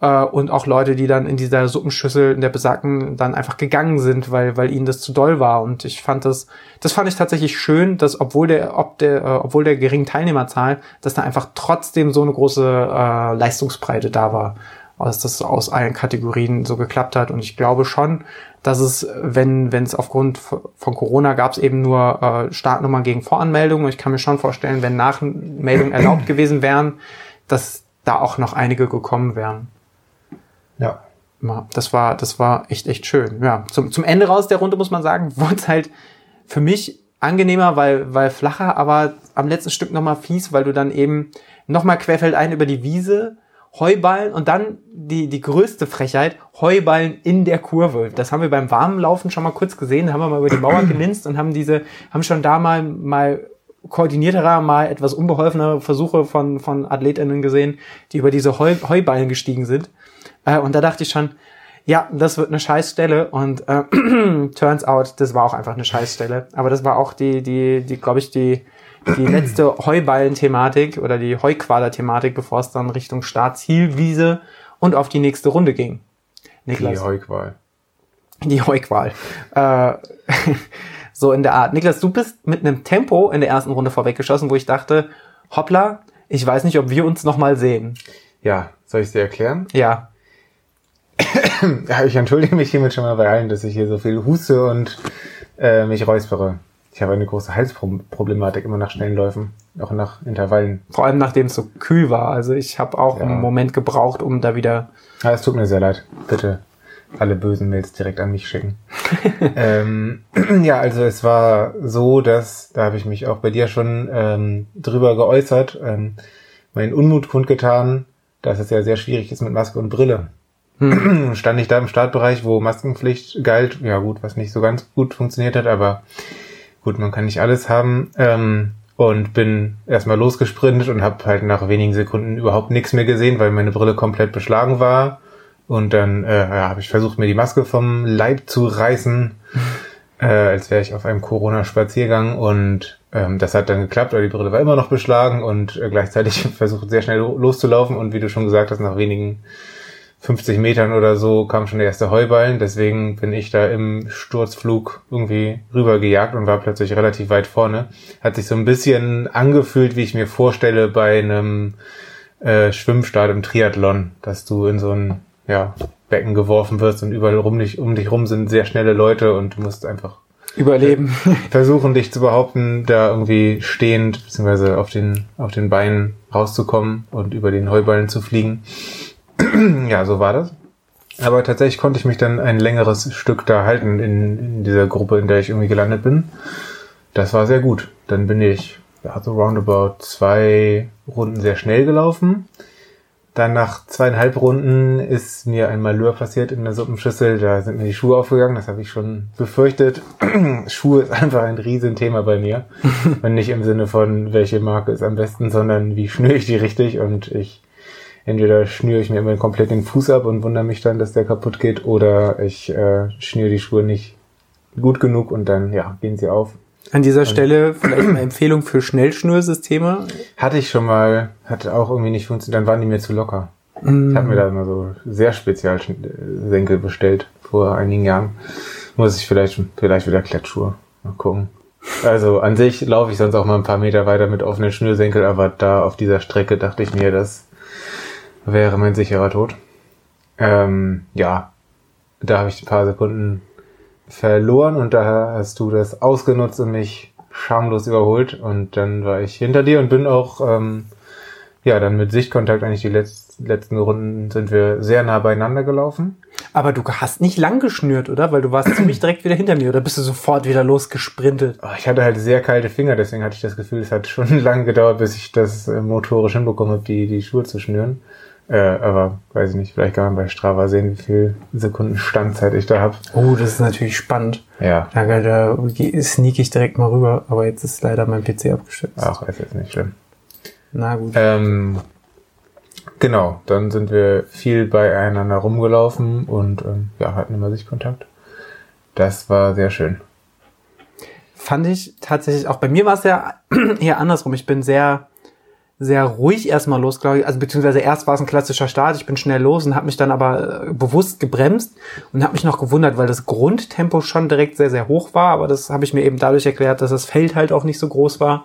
A: Äh, und auch Leute, die dann in dieser Suppenschüssel, in der besagten, dann einfach gegangen sind, weil, weil ihnen das zu doll war. Und ich fand das, das fand ich tatsächlich schön, dass obwohl der, ob der, äh, obwohl der geringen Teilnehmerzahl, dass da einfach trotzdem so eine große äh, Leistungsbreite da war. Dass das aus allen Kategorien so geklappt hat. Und ich glaube schon, dass es, wenn wenn es aufgrund von Corona gab es eben nur äh, Startnummern gegen Voranmeldungen. Ich kann mir schon vorstellen, wenn Nachmeldungen erlaubt gewesen wären, dass da auch noch einige gekommen wären.
B: Ja.
A: Das war, das war echt, echt schön. Ja, zum, zum Ende raus der Runde muss man sagen, wurde es halt für mich angenehmer, weil, weil flacher, aber am letzten Stück nochmal fies, weil du dann eben nochmal querfeldein über die Wiese Heuballen und dann die, die größte Frechheit, Heuballen in der Kurve. Das haben wir beim warmen Laufen schon mal kurz gesehen, da haben wir mal über die Mauer gelinst und haben diese, haben schon da mal, mal koordinierterer, mal etwas unbeholfenere Versuche von, von AthletInnen gesehen, die über diese Heu, Heuballen gestiegen sind. Äh, und da dachte ich schon, ja, das wird eine Scheißstelle und äh, turns out, das war auch einfach eine Scheißstelle. Aber das war auch die, die, die, glaube ich, die, die letzte Heuballen-Thematik oder die Heuquader-Thematik, bevor es dann Richtung Startzielwiese und auf die nächste Runde ging.
B: Die Heuqual.
A: Die Heuqual. Äh, so in der Art. Niklas, du bist mit einem Tempo in der ersten Runde vorweggeschossen, wo ich dachte, hoppla, Ich weiß nicht, ob wir uns nochmal sehen.
B: Ja, soll ich dir erklären?
A: Ja.
B: Ja, ich entschuldige mich hiermit schon mal bei allen, dass ich hier so viel huste und äh, mich räuspere. Ich habe eine große Halsproblematik immer nach schnellen Läufen, auch nach Intervallen.
A: Vor allem nachdem es so kühl war. Also ich habe auch
B: Ja.
A: einen Moment gebraucht, um da wieder.
B: Ja, es tut mir sehr leid. Bitte alle bösen Mails direkt an mich schicken. ähm, ja, also es war so, dass, da habe ich mich auch bei dir schon ähm, drüber geäußert, ähm, meinen Unmut kundgetan, dass es ja sehr schwierig ist mit Maske und Brille. Stand ich da im Startbereich, wo Maskenpflicht galt, ja gut, was nicht so ganz gut funktioniert hat, aber gut, man kann nicht alles haben. Ähm, und bin erstmal losgesprintet und habe halt nach wenigen Sekunden überhaupt nichts mehr gesehen, weil meine Brille komplett beschlagen war. Und dann äh, ja, habe ich versucht, mir die Maske vom Leib zu reißen, äh, als wäre ich auf einem Corona-Spaziergang. Und ähm, das hat dann geklappt, aber die Brille war immer noch beschlagen und äh, gleichzeitig versucht, sehr schnell lo- loszulaufen. Und wie du schon gesagt hast, nach wenigen 50 Metern oder so kam schon der erste Heuballen. Deswegen bin ich da im Sturzflug irgendwie rübergejagt und war plötzlich relativ weit vorne. Hat sich so ein bisschen angefühlt, wie ich mir vorstelle bei einem äh, Schwimmstart im Triathlon, dass du in so ein ja, Becken geworfen wirst und überall rum dich, um dich rum sind sehr schnelle Leute und du musst einfach
A: Überleben.
B: versuchen, dich zu behaupten, da irgendwie stehend beziehungsweise auf den, auf den Beinen rauszukommen und über den Heuballen zu fliegen. Ja, so war das. Aber tatsächlich konnte ich mich dann ein längeres Stück da halten in, in dieser Gruppe, in der ich irgendwie gelandet bin. Das war sehr gut. Dann bin ich ja, so roundabout zwei Runden sehr schnell gelaufen. Dann nach zweieinhalb Runden ist mir ein Malheur passiert in der Suppenschüssel. Da sind mir die Schuhe aufgegangen. Das habe ich schon befürchtet. Schuhe ist einfach ein Riesenthema bei mir. Und nicht im Sinne von, welche Marke ist am besten, sondern wie schnüre ich die richtig. Und ich entweder schnüre ich mir immer komplett den Fuß ab und wundere mich dann, dass der kaputt geht. Oder ich äh, schnüre die Schuhe nicht gut genug und dann ja, gehen sie auf.
A: An dieser Stelle vielleicht eine Empfehlung für Schnellschnürsysteme.
B: Hatte ich schon mal, hat auch irgendwie nicht funktioniert, dann waren die mir zu locker. Ich habe mir da immer so sehr Spezialsenkel bestellt vor einigen Jahren. Muss ich vielleicht, vielleicht wieder Klettschuhe. Mal gucken. Also an sich laufe ich sonst auch mal ein paar Meter weiter mit offenen Schnürsenkel, aber da auf dieser Strecke dachte ich mir, das wäre mein sicherer Tod. Ähm, ja, da habe ich ein paar Sekunden verloren und daher hast du das ausgenutzt und mich schamlos überholt und dann war ich hinter dir und bin auch ähm, ja dann mit Sichtkontakt eigentlich die letz letzten Runden sind wir sehr nah beieinander gelaufen.
A: Aber du hast nicht lang geschnürt, oder? Weil du warst ziemlich direkt wieder hinter mir. Oder bist du sofort wieder losgesprintet?
B: Oh, Ich hatte halt sehr kalte Finger, deswegen hatte ich das Gefühl, es hat schon lange gedauert, bis ich das äh, motorisch hinbekommen habe, die, die Schuhe zu schnüren. Äh, aber weiß ich nicht, vielleicht kann man bei Strava sehen, wie viel Sekunden Standzeit ich da habe.
A: Oh, das ist natürlich spannend.
B: Ja,
A: Da, da sneak ich direkt mal rüber, aber jetzt ist leider mein PC abgestürzt.
B: ach, ist jetzt nicht schlimm.
A: Na gut.
B: Ähm, genau, dann sind wir viel beieinander rumgelaufen und ähm, ja, hatten immer Sichtkontakt. Das war sehr schön.
A: Fand ich tatsächlich, auch bei mir war es ja eher andersrum. Ich bin sehr, sehr ruhig erstmal los, glaube ich. Also beziehungsweise erst war es ein klassischer Start. Ich bin schnell los und habe mich dann aber äh, bewusst gebremst und habe mich noch gewundert, weil das Grundtempo schon direkt sehr, sehr hoch war. Aber das habe ich mir eben dadurch erklärt, dass das Feld halt auch nicht so groß war.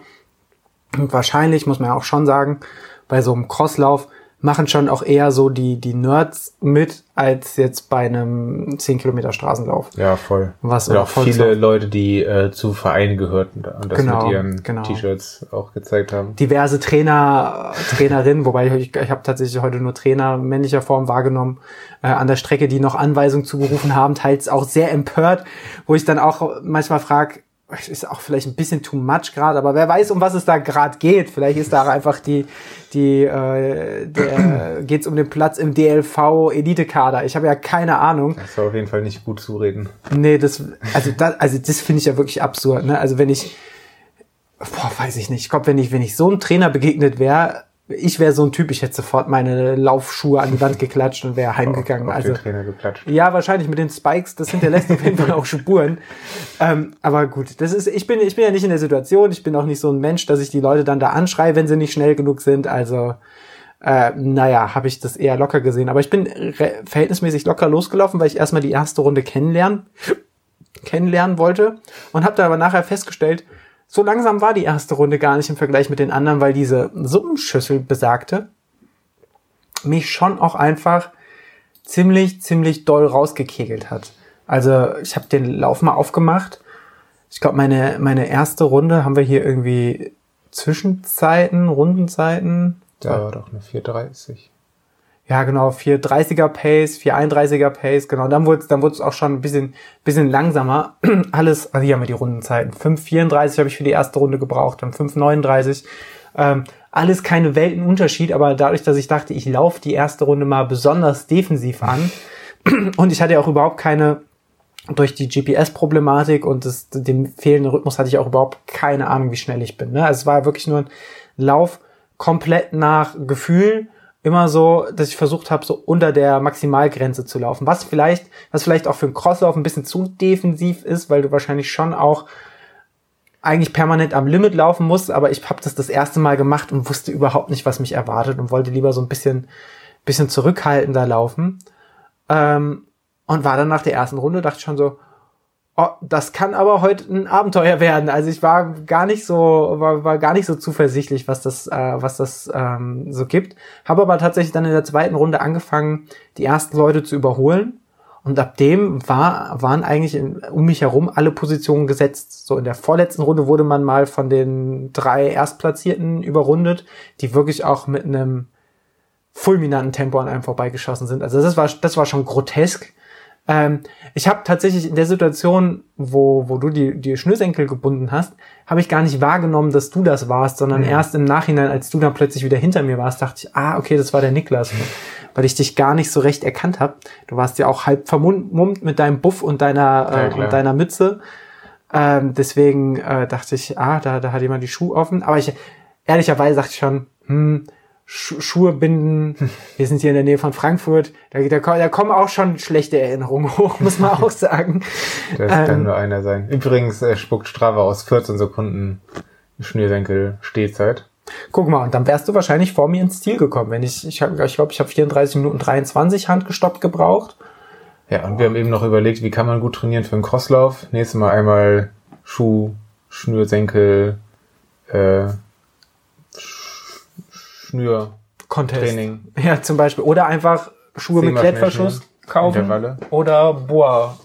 A: Und wahrscheinlich, muss man ja auch schon sagen, bei so einem Crosslauf machen schon auch eher so die, die Nerds mit, als jetzt bei einem 10 Kilometer Straßenlauf.
B: Ja, voll.
A: Was
B: Oder
A: auch
B: viele. Leute, die äh, zu Vereinen gehörten und das
A: Genau,
B: mit ihren
A: genau.
B: T-Shirts auch gezeigt haben.
A: diverse Trainer, Trainerinnen, wobei ich, ich habe tatsächlich heute nur Trainer männlicher Form wahrgenommen, äh, an der Strecke, die noch Anweisungen zugerufen haben, teils auch sehr empört, wo ich dann auch manchmal frage, ist auch vielleicht ein bisschen too much gerade, aber wer weiß, um was es da gerade geht. Vielleicht ist da einfach die, die, äh, der, geht's um den Platz im DLV Elite-Kader. Ich habe ja keine Ahnung.
B: Das war auf jeden Fall nicht gut zureden.
A: Nee, das, also das, also das finde ich ja wirklich absurd, ne? Also wenn ich, boah, weiß ich nicht. Ich glaube, wenn ich, wenn ich so einem Trainer begegnet wäre, ich wäre so ein Typ, ich hätte sofort meine Laufschuhe an die Wand geklatscht und wäre heimgegangen.
B: Auf, auf
A: also
B: den Trainer geklatscht.
A: ja, wahrscheinlich mit den Spikes, das hinterlässt auf jeden Fall auch Spuren. Ähm, aber gut, das ist, ich bin, ich bin ja nicht in der Situation, ich bin auch nicht so ein Mensch, dass ich die Leute dann da anschreie, wenn sie nicht schnell genug sind. Also, äh, naja, habe ich das eher locker gesehen. Aber ich bin verhältnismäßig locker losgelaufen, weil ich erstmal die erste Runde kennenlernen, kennenlernen wollte und habe da aber nachher festgestellt, so langsam war die erste Runde gar nicht im Vergleich mit den anderen, weil diese Suppenschüssel besagte, mich schon auch einfach ziemlich, ziemlich doll rausgekegelt hat. Also ich habe den Lauf mal aufgemacht. Ich glaube, meine, meine erste Runde haben wir hier irgendwie Zwischenzeiten, Rundenzeiten.
B: Da war doch eine 430.
A: Ja, genau, 430er Pace, 431er Pace, genau. Dann wurde es dann wurde auch schon ein bisschen, bisschen langsamer. Alles, also hier haben wir die Rundenzeiten. 534 habe ich für die erste Runde gebraucht, dann 539. Ähm, alles keine Weltenunterschied, aber dadurch, dass ich dachte, ich laufe die erste Runde mal besonders defensiv an und ich hatte ja auch überhaupt keine durch die GPS-Problematik und das, dem fehlenden Rhythmus hatte ich auch überhaupt keine Ahnung, wie schnell ich bin. Ne? Also es war wirklich nur ein Lauf komplett nach Gefühl, immer so, dass ich versucht habe, so unter der Maximalgrenze zu laufen. Was vielleicht, was vielleicht auch für einen Crosslauf ein bisschen zu defensiv ist, weil du wahrscheinlich schon auch eigentlich permanent am Limit laufen musst, aber ich habe das das erste Mal gemacht und wusste überhaupt nicht, was mich erwartet und wollte lieber so ein bisschen, bisschen zurückhaltender laufen. Ähm, und war dann nach der ersten Runde, dachte ich schon so, oh, das kann aber heute ein Abenteuer werden. Also ich war gar nicht so, war, war gar nicht so zuversichtlich, was das, äh, was das ähm, so gibt. Habe aber tatsächlich dann in der zweiten Runde angefangen, die ersten Leute zu überholen. Und ab dem war, waren eigentlich in, um mich herum alle Positionen gesetzt. So in der vorletzten Runde wurde man mal von den drei Erstplatzierten überrundet, die wirklich auch mit einem fulminanten Tempo an einem vorbeigeschossen sind. Also das war, das war schon grotesk. Ähm, ich habe tatsächlich in der Situation, wo, wo du die, die Schnürsenkel gebunden hast, habe ich gar nicht wahrgenommen, dass du das warst, sondern mhm. erst im Nachhinein, als du dann plötzlich wieder hinter mir warst, dachte ich, ah, okay, das war der Niklas. Weil ich dich gar nicht so recht erkannt habe. Du warst ja auch halb vermummt mit deinem Buff und deiner, äh, ja, und deiner Mütze. Ähm, deswegen äh, dachte ich, ah, da, da hat jemand die Schuhe offen. Aber ich ehrlicherweise dachte ich schon, hm, Schuhe binden. Wir sind hier in der Nähe von Frankfurt. Da, da, da kommen auch schon schlechte Erinnerungen hoch, muss man auch sagen.
B: Das ähm, kann nur einer sein. Übrigens äh, spuckt Strava aus 14 Sekunden Schnürsenkel Stehzeit.
A: Guck mal, und dann wärst du wahrscheinlich vor mir ins Ziel gekommen. Wenn ich, ich glaube, ich, glaub, ich habe 34 Minuten 23 handgestoppt gebraucht.
B: Ja, und wir haben eben noch überlegt, wie kann man gut trainieren für einen Crosslauf. Nächstes Mal einmal Schuh, Schnürsenkel, äh, Schnür
A: Contest. Training. Ja, zum Beispiel. Oder einfach Schuhe mit Klettverschluss kaufen. Intervalle. Oder Boah.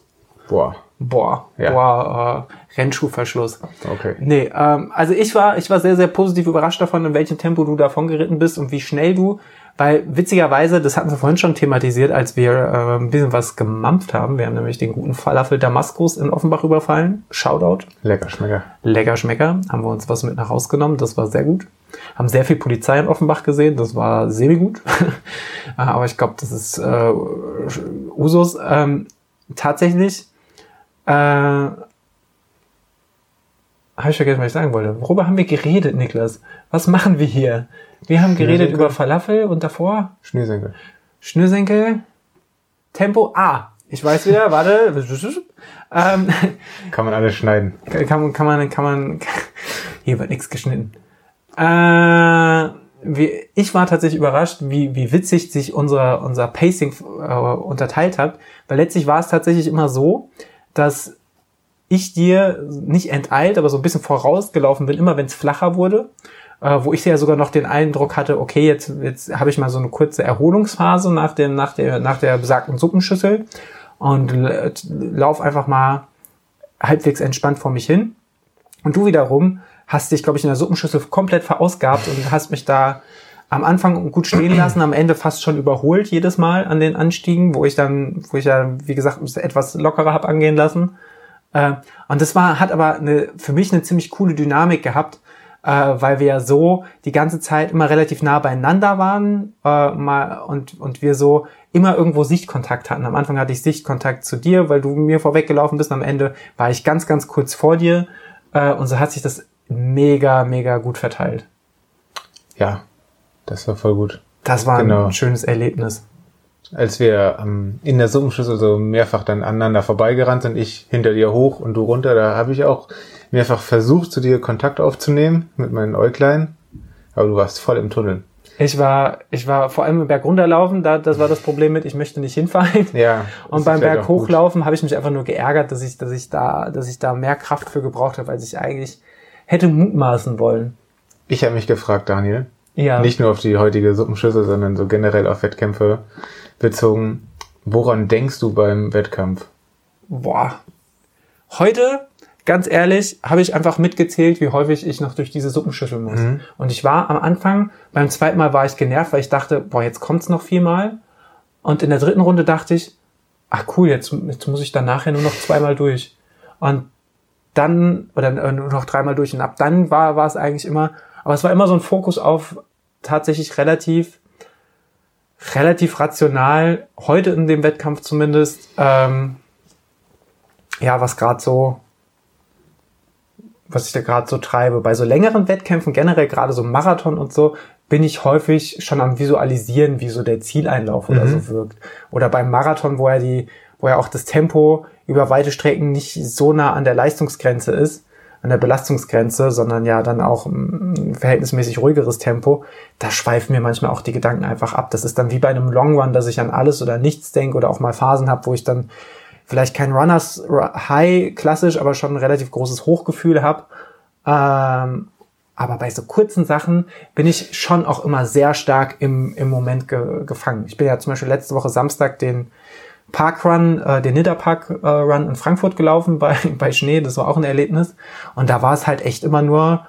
B: Boah.
A: Boah. Ja. Boah, äh, Rennschuhverschluss.
B: Okay.
A: Nee, ähm, also ich war, ich war sehr, sehr positiv überrascht davon, in welchem Tempo du davon geritten bist und wie schnell du weil witzigerweise, das hatten wir vorhin schon thematisiert, als wir äh, ein bisschen was gemampft haben. Wir haben nämlich den guten Falafel Damaskus in Offenbach überfallen. Shoutout.
B: Lecker Schmecker.
A: Lecker Schmecker. Haben wir uns was mit nach Hause genommen. Das war sehr gut. Haben sehr viel Polizei in Offenbach gesehen. Das war semi gut. Aber ich glaube, das ist äh, Usus. Ähm, tatsächlich äh, habe ich vergessen, was ich sagen wollte. Worüber haben wir geredet, Niklas? Was machen wir hier? Wir haben geredet über Falafel und davor?
B: Schnürsenkel.
A: Schnürsenkel. Tempo A. Ich weiß wieder, warte.
B: ähm, kann man alles schneiden.
A: Kann, kann man, kann man, hier wird nichts geschnitten. Äh, wie, ich war tatsächlich überrascht, wie, wie witzig sich unser, unser Pacing äh, unterteilt hat, weil letztlich war es tatsächlich immer so, dass ich dir nicht enteilt, aber so ein bisschen vorausgelaufen bin, immer wenn es flacher wurde äh, wo ich ja sogar noch den Eindruck hatte, okay, jetzt, jetzt habe ich mal so eine kurze Erholungsphase nach, dem, nach, der, nach der besagten Suppenschüssel und lauf einfach mal halbwegs entspannt vor mich hin. Und du wiederum hast dich, glaube ich, in der Suppenschüssel komplett verausgabt und hast mich da am Anfang gut stehen lassen, am Ende fast schon überholt jedes Mal an den Anstiegen, wo ich dann, wo ich ja, wie gesagt, etwas lockerer hab angehen lassen. Äh, und das war, hat aber eine, für mich eine ziemlich coole Dynamik gehabt, äh, weil wir ja so die ganze Zeit immer relativ nah beieinander waren äh, mal, und, und wir so immer irgendwo Sichtkontakt hatten. Am Anfang hatte ich Sichtkontakt zu dir, weil du mir vorweggelaufen bist. Am Ende war ich ganz, ganz kurz vor dir äh, und so hat sich das mega, mega gut verteilt.
B: Ja, das war voll gut.
A: Das war genau. ein schönes Erlebnis.
B: Als wir ähm, in der Suppenschüssel so mehrfach dann aneinander vorbeigerannt sind, ich hinter dir hoch und du runter, da habe ich auch mehrfach versucht, zu dir Kontakt aufzunehmen mit meinen Äuglein, aber du warst voll im Tunnel.
A: Ich war, ich war vor allem im Berg runterlaufen, da, das war das Problem mit, ich möchte nicht hinfallen.
B: Ja.
A: Und beim Berg hochlaufen habe ich mich einfach nur geärgert, dass ich, dass ich da, dass ich da mehr Kraft für gebraucht habe, als ich eigentlich hätte mutmaßen wollen.
B: Ich habe mich gefragt, Daniel.
A: Ja.
B: Nicht nur auf die heutige Suppenschüssel, sondern so generell auf Wettkämpfe bezogen. Woran denkst du beim Wettkampf?
A: Boah. Heute, ganz ehrlich, habe ich einfach mitgezählt, wie häufig ich noch durch diese Suppenschüssel muss.
B: Mhm.
A: Und ich war am Anfang, beim zweiten Mal war ich genervt, weil ich dachte, boah, jetzt kommt's noch viermal. Und in der dritten Runde dachte ich, ach cool, jetzt, jetzt muss ich dann nachher nur noch zweimal durch. Und dann, oder äh, nur noch dreimal durch. Und ab dann war, war es eigentlich immer, aber es war immer so ein Fokus auf tatsächlich relativ, relativ rational, heute in dem Wettkampf zumindest, ähm, ja, was gerade so, was ich da gerade so treibe. Bei so längeren Wettkämpfen, generell gerade so Marathon und so, bin ich häufig schon am Visualisieren, wie so der Zieleinlauf oder
B: Mhm.
A: so wirkt. Oder beim Marathon, wo ja die, wo ja auch das Tempo über weite Strecken nicht so nah an der Leistungsgrenze ist, an der Belastungsgrenze, sondern ja dann auch ein verhältnismäßig ruhigeres Tempo, da schweifen mir manchmal auch die Gedanken einfach ab. Das ist dann wie bei einem Long Run, dass ich an alles oder nichts denke oder auch mal Phasen habe, wo ich dann vielleicht kein Runners High klassisch, aber schon ein relativ großes Hochgefühl habe. Ähm, aber bei so kurzen Sachen bin ich schon auch immer sehr stark im, im Moment ge gefangen. Ich bin ja zum Beispiel letzte Woche Samstag den Parkrun, äh, den Nidderpark äh, Run in Frankfurt gelaufen bei, bei Schnee. Das war auch ein Erlebnis. Und da war es halt echt immer nur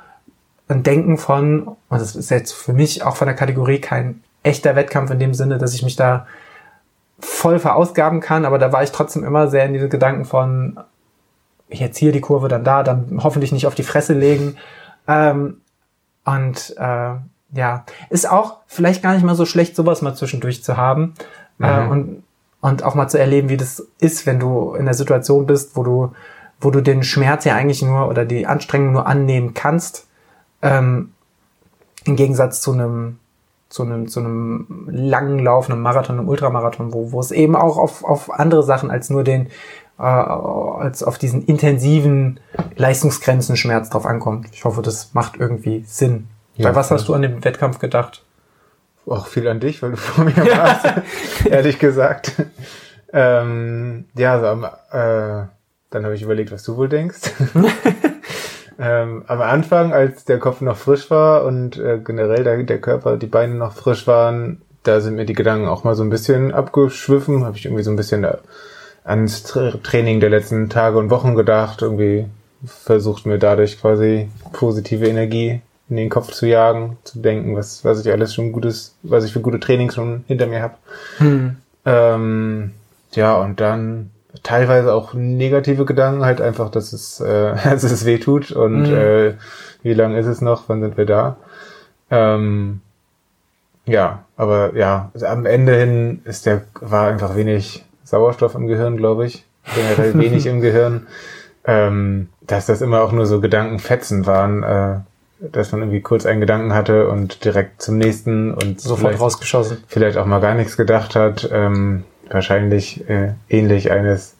A: ein Denken von, und das ist jetzt für mich auch von der Kategorie kein echter Wettkampf in dem Sinne, dass ich mich da voll verausgaben kann, aber da war ich trotzdem immer sehr in diese Gedanken von jetzt hier die Kurve, dann da, dann hoffentlich nicht auf die Fresse legen. Ähm, und äh, ja, ist auch vielleicht gar nicht mal so schlecht, sowas mal zwischendurch zu haben äh, und, und auch mal zu erleben, wie das ist, wenn du in der Situation bist, wo du, wo du den Schmerz ja eigentlich nur oder die Anstrengung nur annehmen kannst, ähm, im Gegensatz zu einem zu einem, zu einem langen Lauf, einem Marathon, einem Ultramarathon, wo, wo es eben auch auf, auf andere Sachen als nur den, äh, als auf diesen intensiven Leistungsgrenzenschmerz drauf ankommt. Ich hoffe, das macht irgendwie Sinn.
B: Ja,
A: Bei was hast du an dem Wettkampf gedacht?
B: Auch viel an dich, weil du vor mir warst, ehrlich gesagt. Ähm, ja, also am, äh, dann habe ich überlegt, was du wohl denkst. ähm, am Anfang, als der Kopf noch frisch war und äh, generell der, der Körper, die Beine noch frisch waren, da sind mir die Gedanken auch mal so ein bisschen abgeschwiffen. Habe ich irgendwie so ein bisschen ans Tra Training der letzten Tage und Wochen gedacht. Irgendwie versucht mir dadurch quasi positive Energie in den Kopf zu jagen, zu denken, was, was ich alles schon gutes, was ich für gute Trainings schon hinter mir habe. Ähm, ja, und dann teilweise auch negative Gedanken, halt einfach, dass es, äh, dass es weh tut und
A: Mhm.
B: äh, wie lange ist es noch, wann sind wir da? Ähm, ja, aber ja, also am Ende hin ist der, war einfach wenig Sauerstoff im Gehirn, glaube ich. Generell wenig im Gehirn. Ähm, dass das immer auch nur so Gedankenfetzen waren, äh, dass man irgendwie kurz einen Gedanken hatte und direkt zum nächsten und
A: Sofort
B: vielleicht,
A: rausgeschossen.
B: vielleicht auch mal gar nichts gedacht hat. Ähm, wahrscheinlich äh, ähnlich eines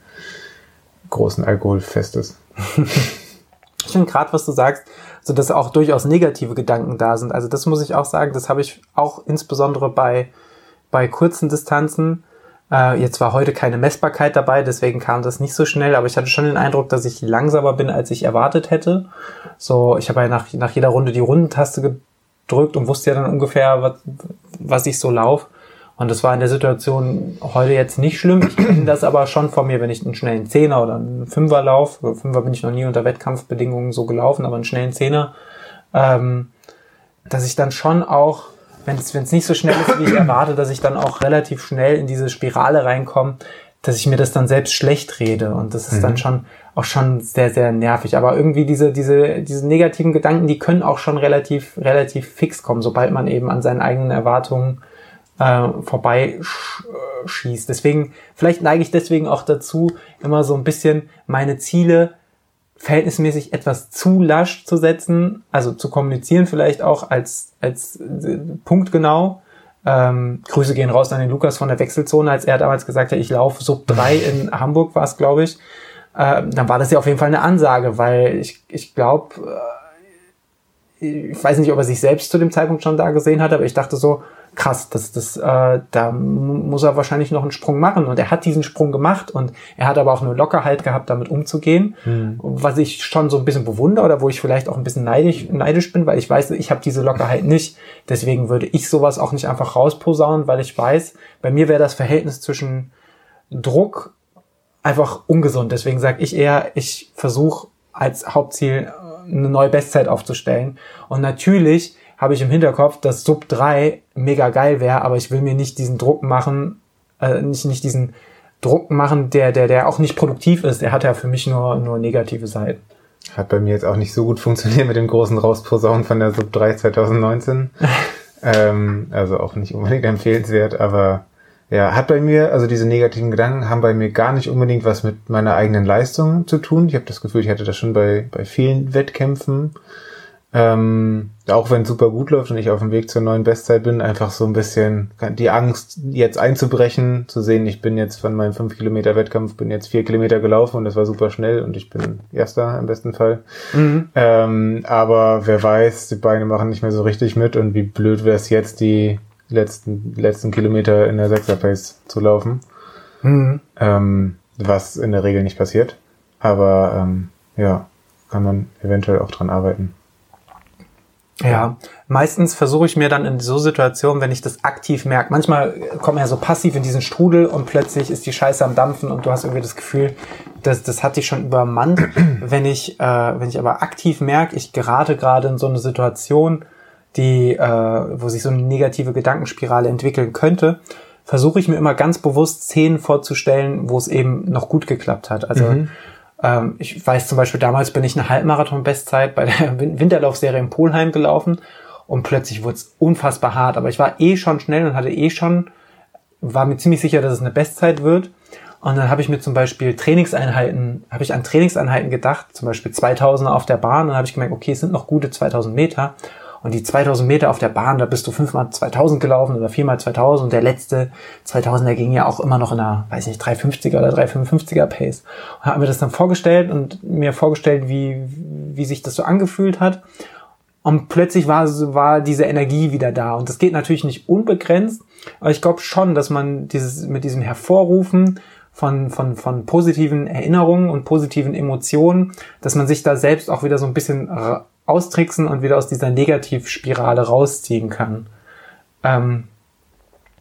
B: großen Alkoholfestes.
A: Ich finde gerade, was du sagst, so dass auch durchaus negative Gedanken da sind. Also das muss ich auch sagen, das habe ich auch insbesondere bei, bei kurzen Distanzen. Äh, jetzt war heute keine Messbarkeit dabei, deswegen kam das nicht so schnell, aber ich hatte schon den Eindruck, dass ich langsamer bin, als ich erwartet hätte. So, ich habe ja nach, nach jeder Runde die Rundentaste gedrückt und wusste ja dann ungefähr, was, was ich so lauf. Und das war in der Situation heute jetzt nicht schlimm. Ich kenne das aber schon von mir, wenn ich einen schnellen Zehner oder einen Fünfer laufe. Fünfer bin ich noch nie unter Wettkampfbedingungen so gelaufen, aber einen schnellen Zehner, ähm, dass ich dann schon auch, wenn es nicht so schnell ist, wie ich erwarte, dass ich dann auch relativ schnell in diese Spirale reinkomme, dass ich mir das dann selbst schlecht rede. Und das ist dann schon auch schon sehr, sehr nervig. Aber irgendwie diese, diese, diese negativen Gedanken, die können auch schon relativ, relativ fix kommen, sobald man eben an seinen eigenen Erwartungen äh, vorbeischießt. Deswegen, vielleicht neige ich deswegen auch dazu, immer so ein bisschen meine Ziele verhältnismäßig etwas zu lasch zu setzen, also zu kommunizieren vielleicht auch als, als äh, punktgenau. Ähm, Grüße gehen raus an den Lukas von der Wechselzone, als er damals gesagt hat, ich laufe Sub 3 in Hamburg war es, glaube ich. Ähm, dann war das ja auf jeden Fall eine Ansage, weil ich, ich glaube, ich weiß nicht, ob er sich selbst zu dem Zeitpunkt schon da gesehen hat, aber ich dachte so, krass, das, das, äh, da muss er wahrscheinlich noch einen Sprung machen. Und er hat diesen Sprung gemacht und er hat aber auch eine Lockerheit gehabt, damit umzugehen, mhm. was ich schon so ein bisschen bewundere oder wo ich vielleicht auch ein bisschen neidisch, neidisch bin, weil ich weiß, ich habe diese Lockerheit nicht. Deswegen würde ich sowas auch nicht einfach rausposaunen, weil ich weiß, bei mir wäre das Verhältnis zwischen Druck einfach ungesund. Deswegen sage ich eher, ich versuche als Hauptziel eine neue Bestzeit aufzustellen. Und natürlich habe ich im Hinterkopf, dass Sub 3 mega geil wäre, aber ich will mir nicht diesen Druck machen, äh, nicht, nicht diesen Druck machen, der, der, der auch nicht produktiv ist. Der hat ja für mich nur, nur negative Seiten.
B: Hat bei mir jetzt auch nicht so gut funktioniert mit dem großen Rausposaunen von der Sub 3 2019. ähm, also auch nicht unbedingt empfehlenswert, aber ja, hat bei mir, also diese negativen Gedanken haben bei mir gar nicht unbedingt was mit meiner eigenen Leistung zu tun. Ich habe das Gefühl, ich hatte das schon bei, bei vielen Wettkämpfen. Ähm, auch wenn es super gut läuft und ich auf dem Weg zur neuen Bestzeit bin, einfach so ein bisschen die Angst, jetzt einzubrechen, zu sehen, ich bin jetzt von meinem 5 Kilometer Wettkampf, bin jetzt 4 Kilometer gelaufen und das war super schnell und ich bin Erster im besten Fall. Mhm. Ähm, aber wer weiß, die Beine machen nicht mehr so richtig mit und wie blöd wäre es jetzt, die letzten, letzten Kilometer in der Sechser-Pace zu laufen. Mhm. Ähm, was in der Regel nicht passiert. Aber ähm, ja, kann man eventuell auch dran arbeiten.
A: Ja, meistens versuche ich mir dann in so Situationen, wenn ich das aktiv merke, manchmal kommt man ja so passiv in diesen Strudel und plötzlich ist die Scheiße am Dampfen und du hast irgendwie das Gefühl, das, das hat dich schon übermannt. wenn ich, äh, wenn ich aber aktiv merke, ich gerate gerade in so eine Situation, die, äh, wo sich so eine negative Gedankenspirale entwickeln könnte, versuche ich mir immer ganz bewusst Szenen vorzustellen, wo es eben noch gut geklappt hat. Also mhm. Ähm, ich weiß zum Beispiel, damals bin ich eine Halbmarathon-Bestzeit bei der Winterlaufserie in Polheim gelaufen und plötzlich wurde es unfassbar hart. Aber ich war eh schon schnell und hatte eh schon, war mir ziemlich sicher, dass es eine Bestzeit wird. Und dann habe ich mir zum Beispiel Trainingseinheiten, habe ich an Trainingseinheiten gedacht, zum Beispiel 2000 auf der Bahn. Und dann habe ich gemerkt, okay, es sind noch gute 2000 Meter. Und die 2000 Meter auf der Bahn, da bist du fünfmal 2000 gelaufen oder viermal 2000 und der letzte 2000, der ging ja auch immer noch in einer, weiß nicht, 350er oder 355er Pace. Und habe mir das dann vorgestellt und mir vorgestellt, wie, wie sich das so angefühlt hat. Und plötzlich war, war diese Energie wieder da. Und das geht natürlich nicht unbegrenzt, aber ich glaube schon, dass man dieses, mit diesem Hervorrufen von, von, von positiven Erinnerungen und positiven Emotionen, dass man sich da selbst auch wieder so ein bisschen austricksen und wieder aus dieser Negativspirale rausziehen kann. Ähm,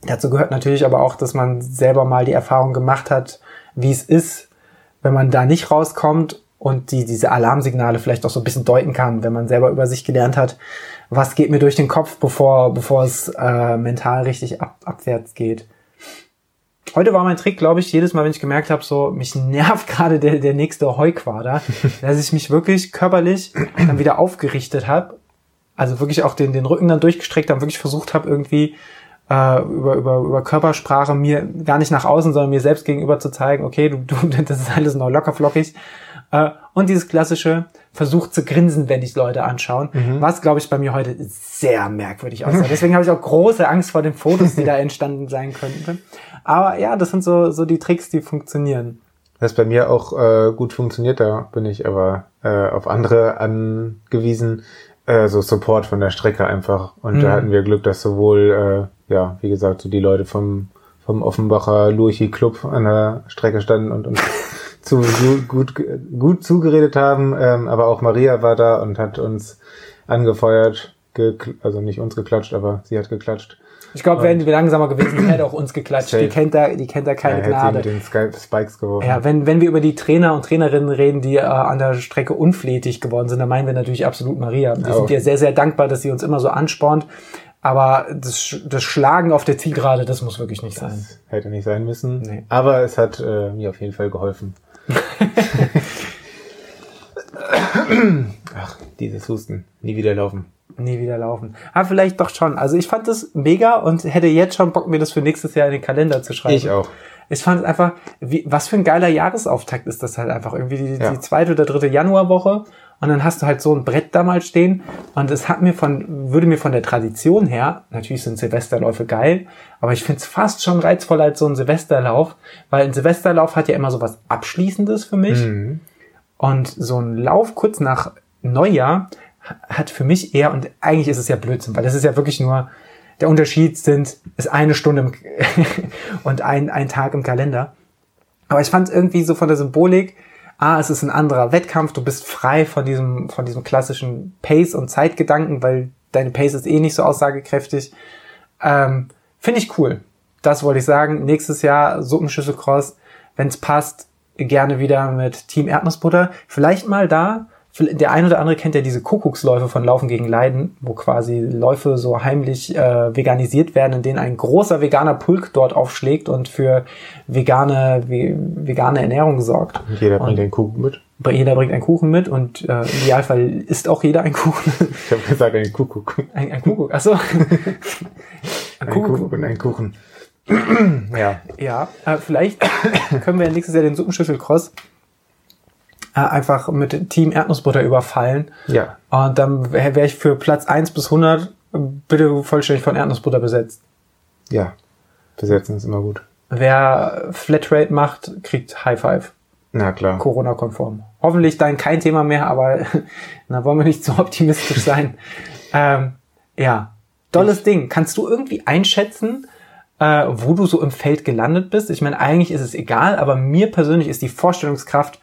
A: dazu gehört natürlich aber auch, dass man selber mal die Erfahrung gemacht hat, wie es ist, wenn man da nicht rauskommt und die, diese Alarmsignale vielleicht auch so ein bisschen deuten kann, wenn man selber über sich gelernt hat, was geht mir durch den Kopf, bevor, bevor es äh, mental richtig ab, abwärts geht. Heute war mein Trick, glaube ich, jedes Mal, wenn ich gemerkt habe, so mich nervt gerade der, der nächste Heuquader, dass ich mich wirklich körperlich dann wieder aufgerichtet habe. Also wirklich auch den, den Rücken dann durchgestreckt habe, wirklich versucht habe, irgendwie äh, über, über, über Körpersprache mir gar nicht nach außen, sondern mir selbst gegenüber zu zeigen, okay, du, du das ist alles noch locker flockig. Äh, und dieses klassische versucht zu grinsen, wenn dich Leute anschauen, mhm. was, glaube ich, bei mir heute sehr merkwürdig aussah. Deswegen habe ich auch große Angst vor den Fotos, die da entstanden sein könnten. Aber ja, das sind so, so die Tricks, die funktionieren.
B: Was bei mir auch äh, gut funktioniert, da bin ich aber äh, auf andere angewiesen, äh, so Support von der Strecke einfach. Und mhm. da hatten wir Glück, dass sowohl, äh, ja, wie gesagt, so die Leute vom, vom Offenbacher Lurchi Club an der Strecke standen und uns zu, gut, gut zugeredet haben, ähm, aber auch Maria war da und hat uns angefeuert, also nicht uns geklatscht, aber sie hat geklatscht.
A: Ich glaube, wären wir langsamer gewesen, hätte auch uns geklatscht. Die kennt da, die kennt da keine ja, Gnade. Mit den Spikes geworfen. Ja, wenn, wenn wir über die Trainer und Trainerinnen reden, die äh, an der Strecke unflätig geworden sind, dann meinen wir natürlich absolut Maria. Wir oh. sind ihr sehr, sehr dankbar, dass sie uns immer so anspornt. Aber das, das Schlagen auf der Zielgerade, das muss wirklich nicht das sein.
B: Hätte nicht sein müssen. Nee. Aber es hat äh, mir auf jeden Fall geholfen. Ach, dieses Husten. Nie wieder laufen
A: nie wieder laufen. Aber vielleicht doch schon. Also ich fand das mega und hätte jetzt schon Bock, mir das für nächstes Jahr in den Kalender zu schreiben.
B: Ich auch.
A: Ich fand es einfach, wie, was für ein geiler Jahresauftakt ist das halt einfach. Irgendwie die, ja. die zweite oder dritte Januarwoche und dann hast du halt so ein Brett da mal stehen und es hat mir von, würde mir von der Tradition her, natürlich sind Silvesterläufe geil, aber ich finde es fast schon reizvoller als so ein Silvesterlauf, weil ein Silvesterlauf hat ja immer so was Abschließendes für mich. Mhm. Und so ein Lauf kurz nach Neujahr hat für mich eher, und eigentlich ist es ja Blödsinn, weil das ist ja wirklich nur, der Unterschied sind, ist eine Stunde im und ein, ein Tag im Kalender. Aber ich fand es irgendwie so von der Symbolik, ah, es ist ein anderer Wettkampf, du bist frei von diesem, von diesem klassischen Pace- und Zeitgedanken, weil deine Pace ist eh nicht so aussagekräftig. Ähm, Finde ich cool. Das wollte ich sagen. Nächstes Jahr Suppenschüssel Cross, wenn es passt, gerne wieder mit Team Erdnussbutter. Vielleicht mal da der ein oder andere kennt ja diese Kuckucksläufe von Laufen gegen Leiden, wo quasi Läufe so heimlich äh, veganisiert werden, in denen ein großer veganer Pulk dort aufschlägt und für vegane, ve vegane Ernährung sorgt.
B: Jeder bringt und einen Kuchen mit.
A: Jeder bringt einen Kuchen mit und äh, im Idealfall isst auch jeder einen Kuchen.
B: Ich habe gesagt, einen Kuckuck.
A: Ein, ein Kuckuck, achso. ein,
B: ein Kuckuck und ein Kuchen.
A: ja. Ja, äh, vielleicht können wir nächstes Jahr den Suppenschüssel-Cross äh, einfach mit Team Erdnussbutter überfallen.
B: Ja.
A: Und dann wäre wär ich für Platz 1 bis 100 bitte vollständig von Erdnussbutter besetzt.
B: Ja, besetzen ist immer gut.
A: Wer Flatrate macht, kriegt High Five.
B: Na klar.
A: Corona-konform. Hoffentlich dann kein Thema mehr, aber da wollen wir nicht zu optimistisch sein. ähm, ja, dolles Ding. Kannst du irgendwie einschätzen, äh, wo du so im Feld gelandet bist? Ich meine, eigentlich ist es egal, aber mir persönlich ist die Vorstellungskraft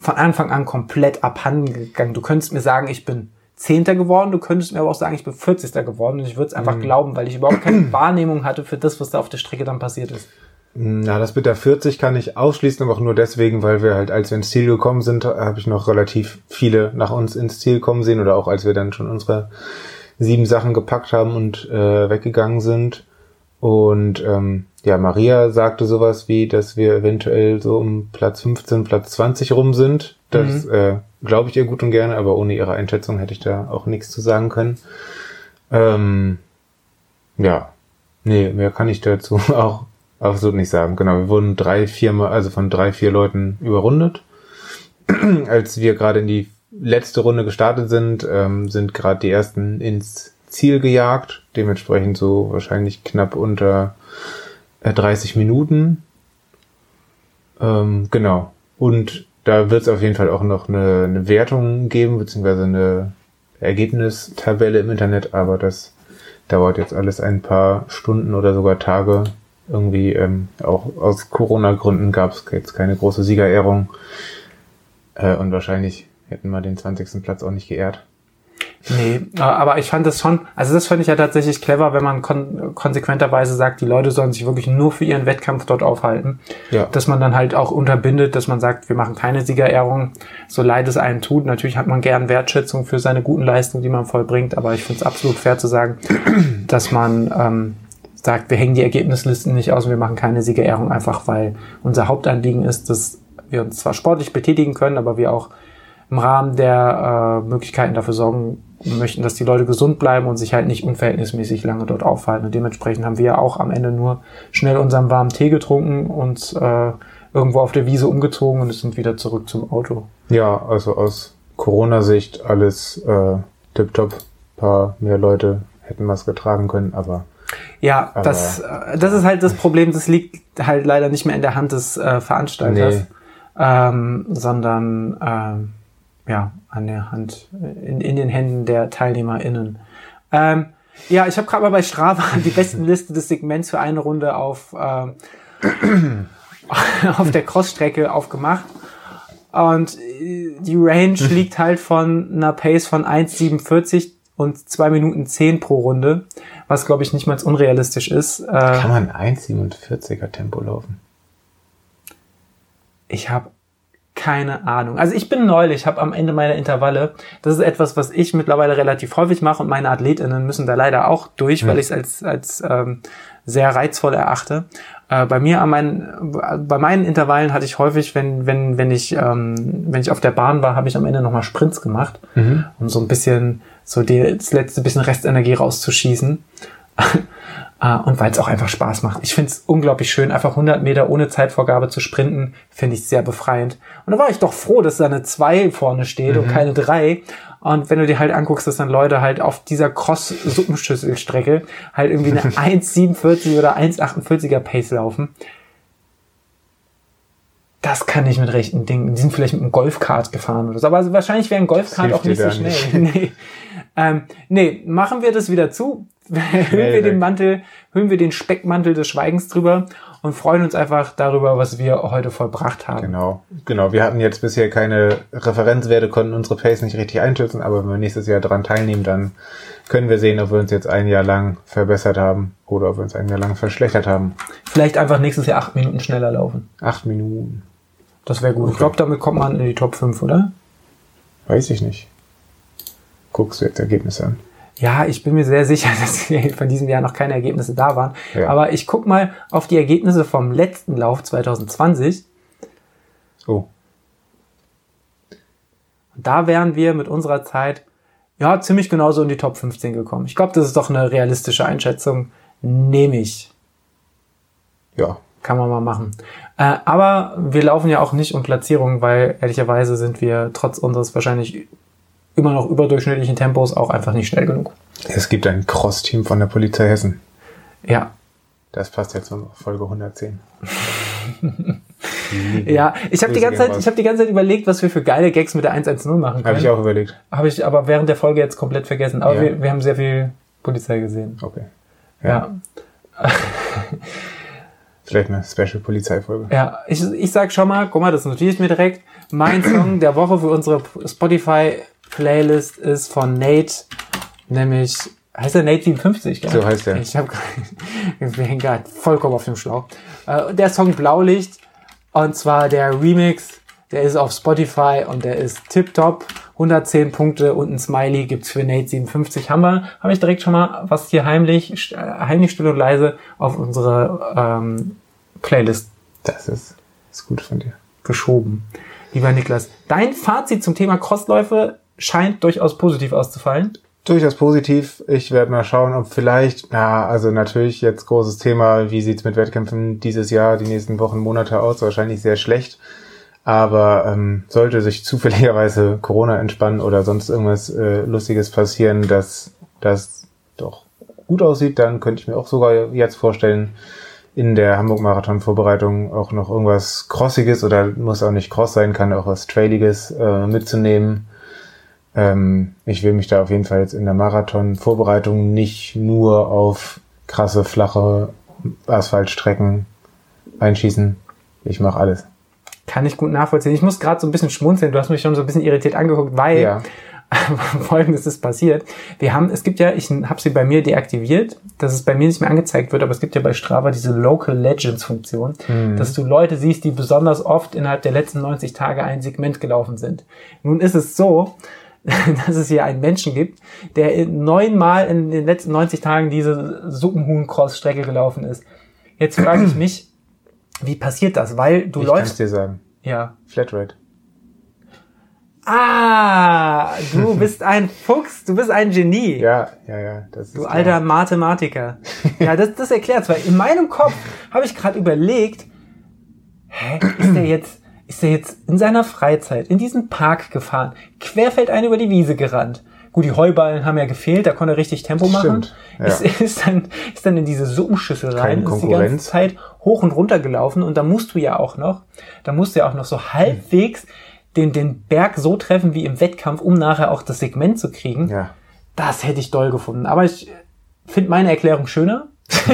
A: von Anfang an komplett abhanden gegangen. Du könntest mir sagen, ich bin Zehnter geworden, du könntest mir aber auch sagen, ich bin 40. geworden und ich würde es einfach mhm. glauben, weil ich überhaupt keine Wahrnehmung hatte für das, was da auf der Strecke dann passiert ist.
B: Na, das mit der 40 kann ich ausschließen, aber auch nur deswegen, weil wir halt, als wir ins Ziel gekommen sind, habe ich noch relativ viele nach uns ins Ziel kommen sehen oder auch als wir dann schon unsere sieben Sachen gepackt haben und äh, weggegangen sind. Und ähm, ja, Maria sagte sowas wie, dass wir eventuell so um Platz 15, Platz 20 rum sind. Das mhm. äh, glaube ich ihr gut und gerne, aber ohne ihre Einschätzung hätte ich da auch nichts zu sagen können. Ähm, ja, nee, mehr kann ich dazu auch absolut nicht sagen. Genau, wir wurden drei, vier Mal, also von drei, vier Leuten überrundet. Als wir gerade in die letzte Runde gestartet sind, ähm, sind gerade die ersten ins Ziel gejagt. Dementsprechend so wahrscheinlich knapp unter 30 äh, Minuten. Ähm, genau. Und da wird es auf jeden Fall auch noch eine, eine Wertung geben, beziehungsweise eine Ergebnistabelle im Internet, aber das dauert jetzt alles ein paar Stunden oder sogar Tage. Irgendwie ähm, auch aus Corona-Gründen gab es jetzt keine große Siegerehrung. Äh, und wahrscheinlich hätten wir den 20. Platz auch nicht geehrt.
A: Nee, aber ich fand das schon, also das fand ich ja tatsächlich clever, wenn man kon konsequenterweise sagt, die Leute sollen sich wirklich nur für ihren Wettkampf dort aufhalten. Ja. Dass man dann halt auch unterbindet, dass man sagt, wir machen keine Siegerehrung, so leid es einen tut. Natürlich hat man gern Wertschätzung für seine guten Leistungen, die man vollbringt, aber ich finde es absolut fair zu sagen, dass man ähm, sagt, wir hängen die Ergebnislisten nicht aus und wir machen keine Siegerehrung, einfach weil unser Hauptanliegen ist, dass wir uns zwar sportlich betätigen können, aber wir auch im Rahmen der äh, Möglichkeiten dafür sorgen möchten, dass die Leute gesund bleiben und sich halt nicht unverhältnismäßig lange dort aufhalten. Und dementsprechend haben wir auch am Ende nur schnell unseren warmen Tee getrunken und äh, irgendwo auf der Wiese umgezogen und sind wieder zurück zum Auto.
B: Ja, also aus Corona-Sicht alles äh, tipptopp. paar mehr Leute hätten was getragen können, aber
A: ja, aber, das, äh, das ist halt das Problem, das liegt halt leider nicht mehr in der Hand des äh, Veranstalters, nee. ähm, sondern ähm, ja, an der Hand, in, in den Händen der TeilnehmerInnen. Ähm, ja, ich habe gerade mal bei Strava die besten Liste des Segments für eine Runde auf, ähm, auf der Crossstrecke aufgemacht. Und äh, die Range liegt halt von einer Pace von 1,47 und 2 Minuten 10 pro Runde, was glaube ich nicht mal unrealistisch ist. Äh,
B: Kann man 1,47er Tempo laufen?
A: Ich habe keine Ahnung. Also ich bin neulich, habe am Ende meiner Intervalle, das ist etwas, was ich mittlerweile relativ häufig mache und meine AthletInnen müssen da leider auch durch, ja. weil ich es als, als ähm, sehr reizvoll erachte. Äh, bei mir an meinen, bei meinen Intervallen hatte ich häufig, wenn, wenn, wenn ich, ähm, wenn ich auf der Bahn war, habe ich am Ende nochmal Sprints gemacht, mhm. um so ein bisschen, so die, das letzte bisschen Restenergie rauszuschießen. Uh, und weil es auch einfach Spaß macht. Ich finde es unglaublich schön, einfach 100 Meter ohne Zeitvorgabe zu sprinten, finde ich sehr befreiend. Und da war ich doch froh, dass da eine 2 vorne steht mhm. und keine 3. Und wenn du dir halt anguckst, dass dann Leute halt auf dieser Cross-Suppenschüsselstrecke halt irgendwie eine 1,47 oder 1,48er Pace laufen. Das kann ich mit rechten Dingen. Die sind vielleicht mit einem Golfkart gefahren oder so. Aber also wahrscheinlich wäre ein Golfkart auch nicht so schnell. Nicht. Nee. Ähm, nee, machen wir das wieder zu. hüllen wir den Mantel, hüllen wir den Speckmantel des Schweigens drüber und freuen uns einfach darüber, was wir heute vollbracht haben.
B: Genau, genau. Wir hatten jetzt bisher keine Referenzwerte, konnten unsere Pace nicht richtig einschätzen, aber wenn wir nächstes Jahr daran teilnehmen, dann können wir sehen, ob wir uns jetzt ein Jahr lang verbessert haben oder ob wir uns ein Jahr lang verschlechtert haben.
A: Vielleicht einfach nächstes Jahr acht Minuten schneller laufen.
B: Acht Minuten.
A: Das wäre gut. Okay. Ich glaube, damit kommt man in die Top 5, oder?
B: Weiß ich nicht. Guckst du jetzt Ergebnisse an?
A: Ja, ich bin mir sehr sicher, dass von diesem Jahr noch keine Ergebnisse da waren. Ja. Aber ich guck mal auf die Ergebnisse vom letzten Lauf 2020.
B: Oh.
A: Und da wären wir mit unserer Zeit ja ziemlich genauso in die Top 15 gekommen. Ich glaube, das ist doch eine realistische Einschätzung. Nehme ich.
B: Ja.
A: Kann man mal machen. Äh, aber wir laufen ja auch nicht um Platzierungen, weil ehrlicherweise sind wir trotz unseres wahrscheinlich immer noch überdurchschnittlichen Tempos auch einfach nicht schnell genug.
B: Es gibt ein Cross-Team von der Polizei Hessen.
A: Ja.
B: Das passt jetzt zur Folge 110.
A: ja, ich habe die ganze Zeit, ich habe die ganze Zeit überlegt, was wir für geile Gags mit der 110 machen können.
B: Habe ich auch überlegt.
A: Habe ich aber während der Folge jetzt komplett vergessen. Aber ja. wir, wir haben sehr viel Polizei gesehen.
B: Okay.
A: Ja.
B: ja. Vielleicht eine Special Polizeifolge.
A: Ja, ich, ich sag schon mal, guck mal, das notiere ich mir direkt. Mein Song der Woche für unsere Spotify Playlist ist von Nate, nämlich heißt er Nate 57,
B: gell? So heißt er.
A: Ich habe wir hängen gerade vollkommen auf dem Schlauch. Äh, der Song Blaulicht und zwar der Remix, der ist auf Spotify und der ist tipptopp. 110 Punkte und ein Smiley gibt's für Nate 57. Haben wir, habe ich direkt schon mal was hier heimlich, heimlich still und leise auf unsere ähm, Playlist.
B: Das ist, ist gut von dir.
A: Geschoben. Lieber Niklas, dein Fazit zum Thema Crossläufe scheint durchaus positiv auszufallen.
B: Durchaus positiv. Ich werde mal schauen, ob vielleicht, ja, also natürlich jetzt großes Thema, wie sieht's mit Wettkämpfen dieses Jahr, die nächsten Wochen, Monate aus? Wahrscheinlich sehr schlecht. Aber ähm, sollte sich zufälligerweise Corona entspannen oder sonst irgendwas äh, Lustiges passieren, dass das doch gut aussieht, dann könnte ich mir auch sogar jetzt vorstellen, in der Hamburg-Marathon-Vorbereitung auch noch irgendwas Crossiges oder muss auch nicht Cross sein, kann auch was Trailiges äh, mitzunehmen ähm, ich will mich da auf jeden Fall jetzt in der Marathon-Vorbereitung nicht nur auf krasse, flache Asphaltstrecken einschießen. Ich mache alles.
A: Kann ich gut nachvollziehen. Ich muss gerade so ein bisschen schmunzeln. Du hast mich schon so ein bisschen irritiert angeguckt, weil ja. Folgendes ist passiert. Wir haben, es gibt ja, ich habe sie bei mir deaktiviert, dass es bei mir nicht mehr angezeigt wird, aber es gibt ja bei Strava diese Local Legends Funktion, mhm. dass du Leute siehst, die besonders oft innerhalb der letzten 90 Tage ein Segment gelaufen sind. Nun ist es so, dass es hier einen Menschen gibt, der neunmal in den letzten 90 Tagen diese Suppenhuhn-Cross-Strecke gelaufen ist. Jetzt frage ich mich, wie passiert das? Weil du
B: ich
A: läufst.
B: Ich kann dir sagen.
A: Ja.
B: Flatrate.
A: Ah, du bist ein Fuchs, du bist ein Genie.
B: Ja, ja, ja.
A: Das ist du klar. alter Mathematiker. Ja, das, das erklärt's, weil in meinem Kopf habe ich gerade überlegt, hä, ist der jetzt ist er jetzt in seiner Freizeit in diesen Park gefahren, querfeldein über die Wiese gerannt. Gut, die Heuballen haben ja gefehlt, da konnte er richtig Tempo machen. Stimmt, ja. ist, ist, dann, ist dann in diese Suppenschüssel rein, ist die ganze Zeit hoch und runter gelaufen und da musst du ja auch noch, da musst du ja auch noch so halbwegs den, den Berg so treffen wie im Wettkampf, um nachher auch das Segment zu kriegen.
B: Ja.
A: Das hätte ich doll gefunden. Aber ich finde meine Erklärung schöner.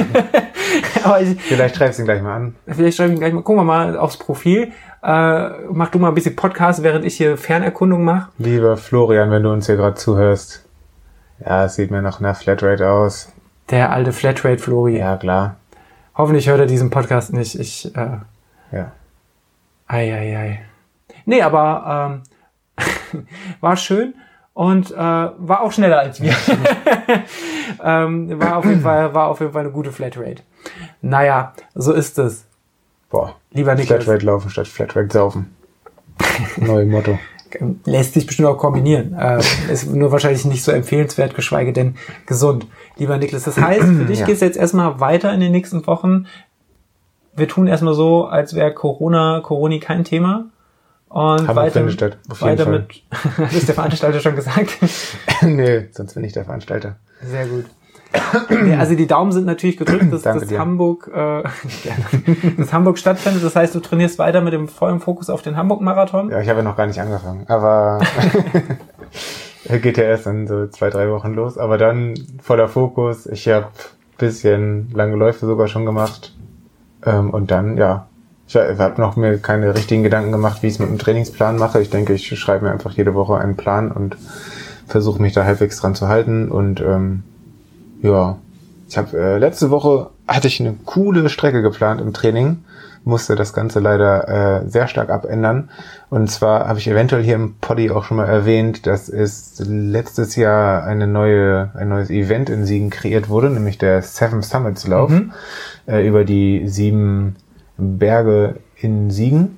B: Ich, vielleicht schreibst du ihn gleich mal an.
A: Vielleicht schreibe ich ihn gleich mal. Gucken wir mal aufs Profil. Äh, mach du mal ein bisschen Podcast, während ich hier Fernerkundung mache.
B: Lieber Florian, wenn du uns hier gerade zuhörst. Ja, es sieht mir nach einer Flatrate aus.
A: Der alte Flatrate Flori.
B: Ja, klar.
A: Hoffentlich hört er diesen Podcast nicht. Ich, äh,
B: ja.
A: Ei, ei, ei. Nee, aber ähm, war schön und äh, war auch schneller als wir. ähm, war, auf jeden Fall, war auf jeden Fall eine gute Flatrate. Naja, so ist es.
B: Boah.
A: Lieber Niklas.
B: Flatrate laufen statt Flatrate saufen. Neues Motto.
A: Lässt sich bestimmt auch kombinieren. Äh, ist nur wahrscheinlich nicht so empfehlenswert, geschweige denn gesund. Lieber Niklas, das heißt, für dich ja. geht es jetzt erstmal weiter in den nächsten Wochen. Wir tun erstmal so, als wäre Corona, Corona kein Thema. Und
B: Haben
A: weiter,
B: statt,
A: weiter Fall. mit, hat ist der Veranstalter schon gesagt?
B: nee, sonst bin ich der Veranstalter.
A: Sehr gut. Also die Daumen sind natürlich gedrückt, dass
B: Danke
A: das
B: dir.
A: Hamburg, äh, dass Hamburg stattfindet. Das heißt, du trainierst weiter mit dem vollen Fokus auf den Hamburg-Marathon.
B: Ja, ich habe ja noch gar nicht angefangen, aber er geht ja erst in so zwei, drei Wochen los. Aber dann voller Fokus. Ich habe bisschen lange Läufe sogar schon gemacht. Ähm, und dann, ja, ich habe noch mir keine richtigen Gedanken gemacht, wie ich es mit dem Trainingsplan mache. Ich denke, ich schreibe mir einfach jede Woche einen Plan und versuche mich da halbwegs dran zu halten. Und ähm, ja, ich habe äh, letzte Woche hatte ich eine coole Strecke geplant im Training, musste das Ganze leider äh, sehr stark abändern. Und zwar habe ich eventuell hier im Poddy auch schon mal erwähnt, dass es letztes Jahr eine neue, ein neues Event in Siegen kreiert wurde, nämlich der Seven Summits Lauf
A: Mhm.
B: äh, über die sieben Berge in Siegen.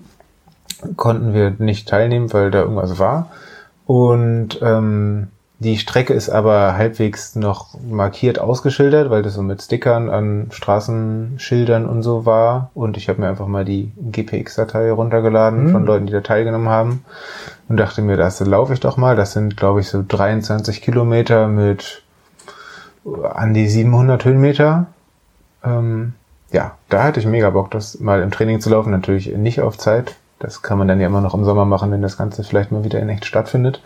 B: Konnten wir nicht teilnehmen, weil da irgendwas war. Und ähm, die Strecke ist aber halbwegs noch markiert ausgeschildert, weil das so mit Stickern an Straßenschildern und so war. Und ich habe mir einfach mal die GPX-Datei runtergeladen
A: Mhm.
B: von Leuten, die da teilgenommen haben. Und dachte mir, das laufe ich doch mal. Das sind, glaube ich, so 23 Kilometer mit an die 700 Höhenmeter. Ähm, ja, da hatte ich mega Bock, das mal im Training zu laufen. Natürlich nicht auf Zeit. Das kann man dann ja immer noch im Sommer machen, wenn das Ganze vielleicht mal wieder in echt stattfindet.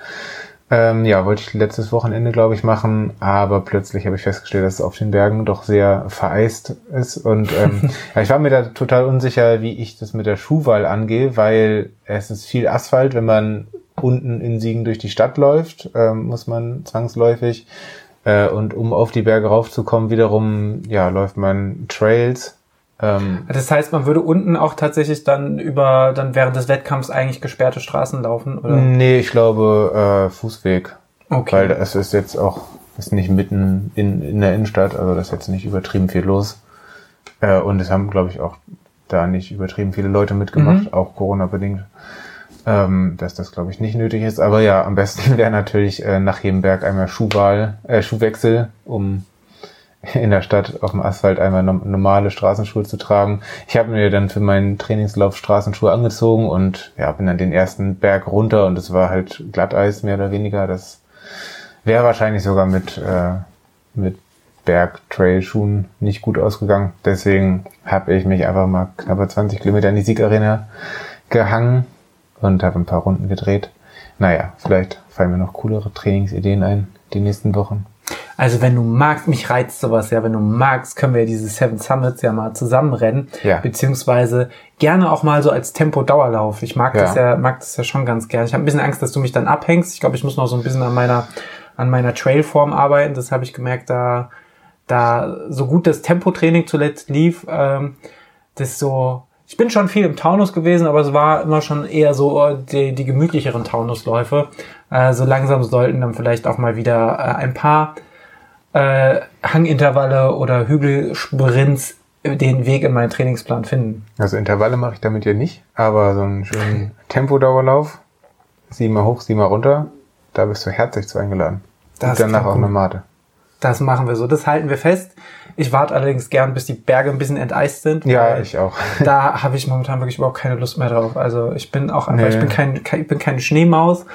B: Ähm, ja, wollte ich letztes Wochenende, glaube ich, machen, aber plötzlich habe ich festgestellt, dass es auf den Bergen doch sehr vereist ist. Und ähm, ja, ich war mir da total unsicher, wie ich das mit der Schuhwahl angehe, weil es ist viel Asphalt, wenn man unten in Siegen durch die Stadt läuft, ähm, muss man zwangsläufig. Äh, und um auf die Berge raufzukommen, wiederum, ja, läuft man Trails. Ähm,
A: Das heißt, man würde unten auch tatsächlich dann über, dann während des Wettkampfs eigentlich gesperrte Straßen laufen, oder?
B: nee, ich glaube äh, Fußweg.
A: Okay.
B: Weil es ist jetzt auch, ist nicht mitten in, in der Innenstadt, also das ist jetzt nicht übertrieben viel los. Äh, und es haben, glaube ich, auch da nicht übertrieben viele Leute mitgemacht, auch Corona-bedingt. Ähm, dass das, glaube ich, nicht nötig ist. Aber ja, am besten wäre natürlich äh, nach jedem Berg einmal Schuhwahl, äh, Schuhwechsel, um in der Stadt auf dem Asphalt einmal normale Straßenschuhe zu tragen. Ich habe mir dann für meinen Trainingslauf Straßenschuhe angezogen und ja, bin dann den ersten Berg runter und es war halt Glatteis mehr oder weniger. Das wäre wahrscheinlich sogar mit, äh, mit Berg-Trail-Schuhen nicht gut ausgegangen. Deswegen habe ich mich einfach mal knappe 20 Kilometer in die Siegarena gehangen und habe ein paar Runden gedreht. Naja, vielleicht fallen mir noch coolere Trainingsideen ein die nächsten Wochen.
A: Also wenn du magst, mich reizt sowas ja, wenn du magst, können wir diese Seven Summits ja mal zusammenrennen,
B: Ja.
A: beziehungsweise gerne auch mal so als Tempo-Dauerlauf. Ich mag
B: Ja.
A: das ja, mag das ja schon ganz gerne. Ich habe ein bisschen Angst, dass du mich dann abhängst. Ich glaube, ich muss noch so ein bisschen an meiner an meiner Trailform arbeiten. Das habe ich gemerkt, da da so gut das Tempotraining zuletzt lief, ähm, das so ich bin schon viel im Taunus gewesen, aber es war immer schon eher so äh, die, die gemütlicheren Taunusläufe. Äh, so langsam sollten dann vielleicht auch mal wieder äh, ein paar äh, Hangintervalle oder Hügelsprints den Weg in meinen Trainingsplan finden.
B: Also Intervalle mache ich damit ja nicht, aber so einen schönen Tempodauerlauf, siebenmal hoch, siebenmal runter, da bist du herzlich zu eingeladen.
A: Das
B: Und danach auch
A: gut.
B: eine Mate.
A: Das machen wir so. Das halten wir fest. Ich warte allerdings gern, bis die Berge ein bisschen enteist sind.
B: Ja, ich auch.
A: Da habe ich momentan wirklich überhaupt keine Lust mehr drauf. Also ich bin auch einfach,
B: Nee.
A: ich bin kein, kein, ich bin keine Schneemaus,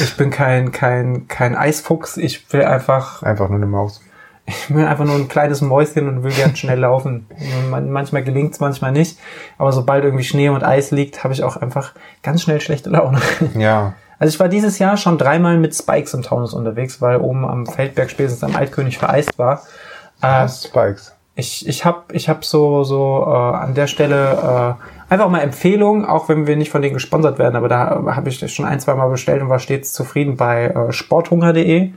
A: ich bin kein, kein, kein Eisfuchs. Ich will einfach,
B: Einfach nur eine Maus.
A: ich bin einfach nur ein kleines Mäuschen und will gern schnell laufen. Man- Manchmal gelingt's, manchmal nicht. Aber sobald irgendwie Schnee und Eis liegt, habe ich auch einfach ganz schnell schlechte Laune.
B: Ja,
A: Also ich war dieses Jahr schon dreimal mit Spikes im Taunus unterwegs, weil oben am Feldberg spätestens am Altkönig vereist war. Äh,
B: Spikes.
A: ich ich habe ich hab so, so äh, an der Stelle äh, einfach mal Empfehlungen, auch wenn wir nicht von denen gesponsert werden, aber da habe ich das schon ein, zwei Mal bestellt und war stets zufrieden bei äh, sporthunger.de.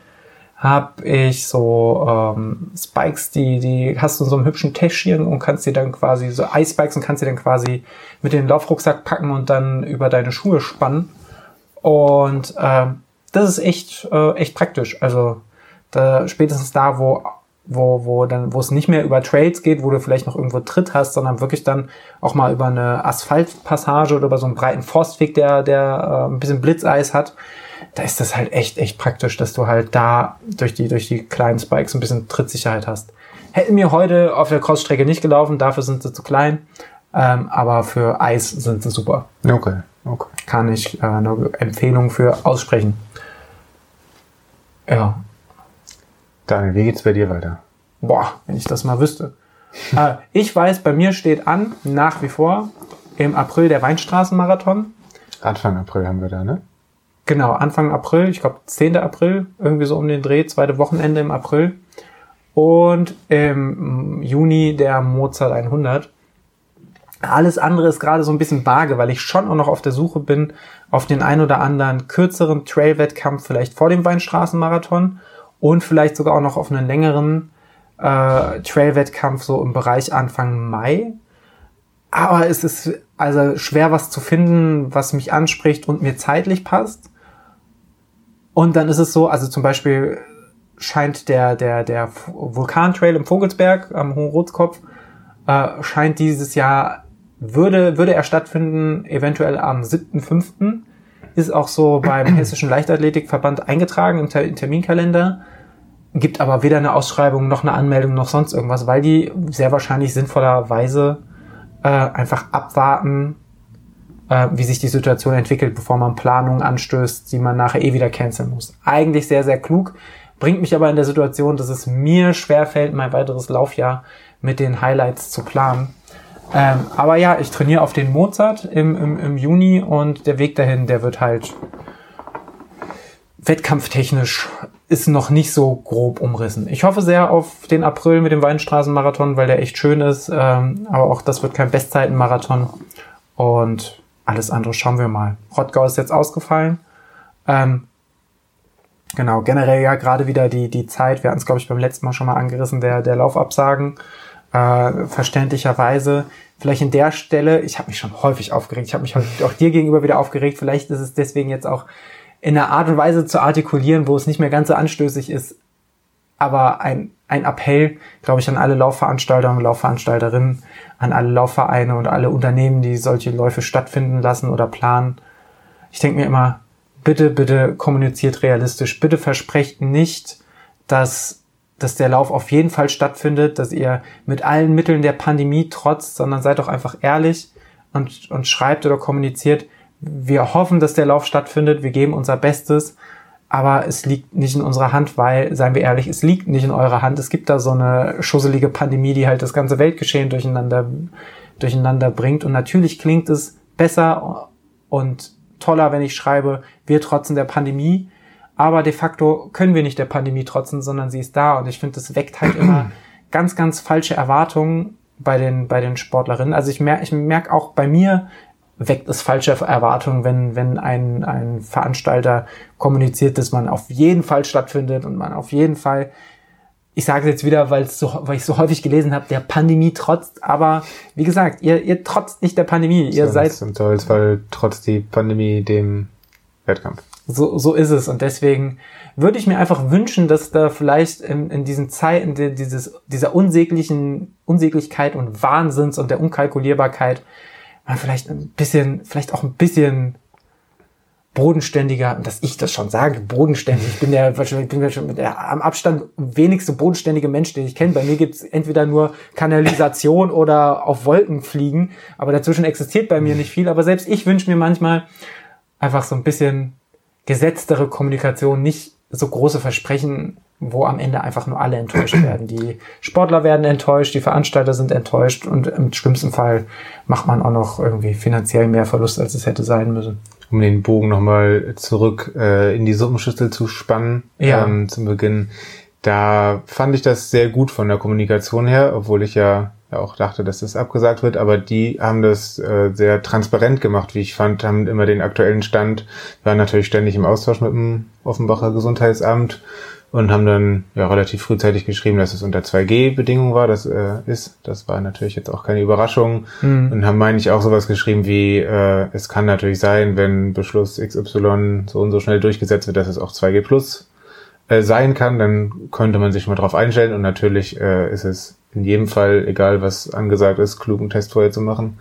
A: Habe ich so ähm, Spikes, die, die hast du in so einem hübschen Täschchen und kannst dir dann quasi so Eisspikes und kannst dir dann quasi mit den Laufrucksack packen und dann über deine Schuhe spannen. Und ähm, das ist echt, äh, echt praktisch. Also da, spätestens da, wo, wo, wo dann, wo es nicht mehr über Trails geht, wo du vielleicht noch irgendwo Tritt hast, sondern wirklich dann auch mal über eine Asphaltpassage oder über so einen breiten Forstweg, der, der äh, ein bisschen Blitzeis hat, da ist das halt echt, echt praktisch, dass du halt da durch die, durch die kleinen Spikes ein bisschen Trittsicherheit hast. Hätten mir heute auf der Crossstrecke nicht gelaufen, dafür sind sie zu klein. Ähm, aber für Eis sind sie super
B: Okay, okay.
A: kann ich äh, eine Empfehlung für aussprechen. Ja.
B: Daniel, wie geht's bei dir weiter?
A: Boah, wenn ich das mal wüsste. äh, ich weiß, bei mir steht an, nach wie vor, im April der Weinstraßenmarathon.
B: Anfang April haben wir da, ne?
A: Genau, Anfang April, ich glaube 10. April, irgendwie so um den Dreh, zweite Wochenende im April. Und im Juni der Mozart 100. Alles andere ist gerade so ein bisschen vage, weil ich schon auch noch auf der Suche bin auf den ein oder anderen kürzeren Trail-Wettkampf, vielleicht vor dem Weinstraßenmarathon und vielleicht sogar auch noch auf einen längeren äh, Trail-Wettkampf so im Bereich Anfang Mai. Aber es ist also schwer was zu finden, was mich anspricht und mir zeitlich passt. Und dann ist es so, also zum Beispiel scheint der, der, der Vulkantrail im Vogelsberg am Hohen Rotskopf, äh, scheint dieses Jahr, würde, würde er stattfinden, eventuell am 7.5. Ist auch so beim Hessischen Leichtathletikverband eingetragen im, Ter Terminkalender. Gibt aber weder eine Ausschreibung noch eine Anmeldung noch sonst irgendwas, weil die sehr wahrscheinlich sinnvollerweise äh, einfach abwarten, äh, wie sich die Situation entwickelt, bevor man Planungen anstößt, die man nachher eh wieder canceln muss. Eigentlich sehr, sehr klug, bringt mich aber in der Situation, dass es mir schwerfällt, mein weiteres Laufjahr mit den Highlights zu planen. Ähm, aber ja, ich trainiere auf den Mozart im, im, im Juni und der Weg dahin, der wird halt wettkampftechnisch ist noch nicht so grob umrissen. Ich hoffe sehr auf den April mit dem Weinstraßenmarathon, weil der echt schön ist. Ähm, aber auch das wird kein Bestzeitenmarathon. Und alles andere schauen wir mal. Rottgau ist jetzt ausgefallen. Ähm, genau, generell ja gerade wieder die, die Zeit, wir hatten es, glaube ich, beim letzten Mal schon mal angerissen, der, der Laufabsagen. Äh, verständlicherweise. Vielleicht in der Stelle, ich habe mich schon häufig aufgeregt, ich habe mich auch dir gegenüber wieder aufgeregt, vielleicht ist es deswegen jetzt auch in einer Art und Weise zu artikulieren, wo es nicht mehr ganz so anstößig ist, aber ein, ein Appell, glaube ich, an alle Laufveranstalter und Laufveranstalterinnen, an alle Laufvereine und alle Unternehmen, die solche Läufe stattfinden lassen oder planen. Ich denke mir immer, bitte, bitte kommuniziert realistisch. Bitte versprecht nicht, dass, dass der Lauf auf jeden Fall stattfindet, dass ihr mit allen Mitteln der Pandemie trotzt, sondern seid doch einfach ehrlich und, und schreibt oder kommuniziert, wir hoffen, dass der Lauf stattfindet, wir geben unser Bestes, aber es liegt nicht in unserer Hand, weil, seien wir ehrlich, es liegt nicht in eurer Hand. Es gibt da so eine schusselige Pandemie, die halt das ganze Weltgeschehen durcheinander, durcheinander bringt. Und natürlich klingt es besser und toller, wenn ich schreibe, wir trotzen der Pandemie. Aber de facto können wir nicht der Pandemie trotzen, sondern sie ist da. Und ich finde, das weckt halt immer ganz, ganz falsche Erwartungen bei den, bei den Sportlerinnen. Also ich merke, ich merke auch bei mir, weckt es falsche Erwartungen, wenn, wenn ein, ein Veranstalter kommuniziert, dass man auf jeden Fall stattfindet und man auf jeden Fall, ich sage es jetzt wieder, weil, es so, weil ich so häufig gelesen habe, der Pandemie trotzt, aber wie gesagt, ihr, ihr trotzt nicht der Pandemie, ihr seid...
B: Im Zweifelsfall trotz die Pandemie dem Wettkampf.
A: So, so ist es und deswegen würde ich mir einfach wünschen, dass da vielleicht in, in diesen Zeiten die, dieses, dieser unsäglichen Unsäglichkeit und Wahnsinns und der Unkalkulierbarkeit man vielleicht ein bisschen, vielleicht auch ein bisschen bodenständiger, dass ich das schon sage, bodenständig. Ich bin der, ich bin der, der am Abstand wenigste bodenständige Mensch, den ich kenne. Bei mir gibt's entweder nur Kanalisation oder auf Wolken fliegen, aber dazwischen existiert bei mir nicht viel. Aber selbst ich wünsche mir manchmal einfach so ein bisschen gesetztere Kommunikation, nicht so große Versprechen wo am Ende einfach nur alle enttäuscht werden. Die Sportler werden enttäuscht, die Veranstalter sind enttäuscht und im schlimmsten Fall macht man auch noch irgendwie finanziell mehr Verlust, als es hätte sein müssen.
B: Um den Bogen nochmal zurück äh, in die Suppenschüssel zu spannen
A: Ja.
B: ähm, zum Beginn. Da fand ich das sehr gut von der Kommunikation her, obwohl ich ja ja auch dachte, dass das abgesagt wird, aber die haben das äh, sehr transparent gemacht, wie ich fand, haben immer den aktuellen Stand, waren natürlich ständig im Austausch mit dem Offenbacher Gesundheitsamt und haben dann ja relativ frühzeitig geschrieben, dass es unter 2G-Bedingungen war, das äh, ist. Das war natürlich jetzt auch keine Überraschung.
A: Mhm.
B: Und haben, meine ich, auch sowas geschrieben wie, äh, es kann natürlich sein, wenn Beschluss XY so und so schnell durchgesetzt wird, dass es auch 2G Plus äh, sein kann, dann könnte man sich mal drauf einstellen. Und natürlich äh, ist es in jedem Fall, egal was angesagt ist, klugen Test vorher zu machen.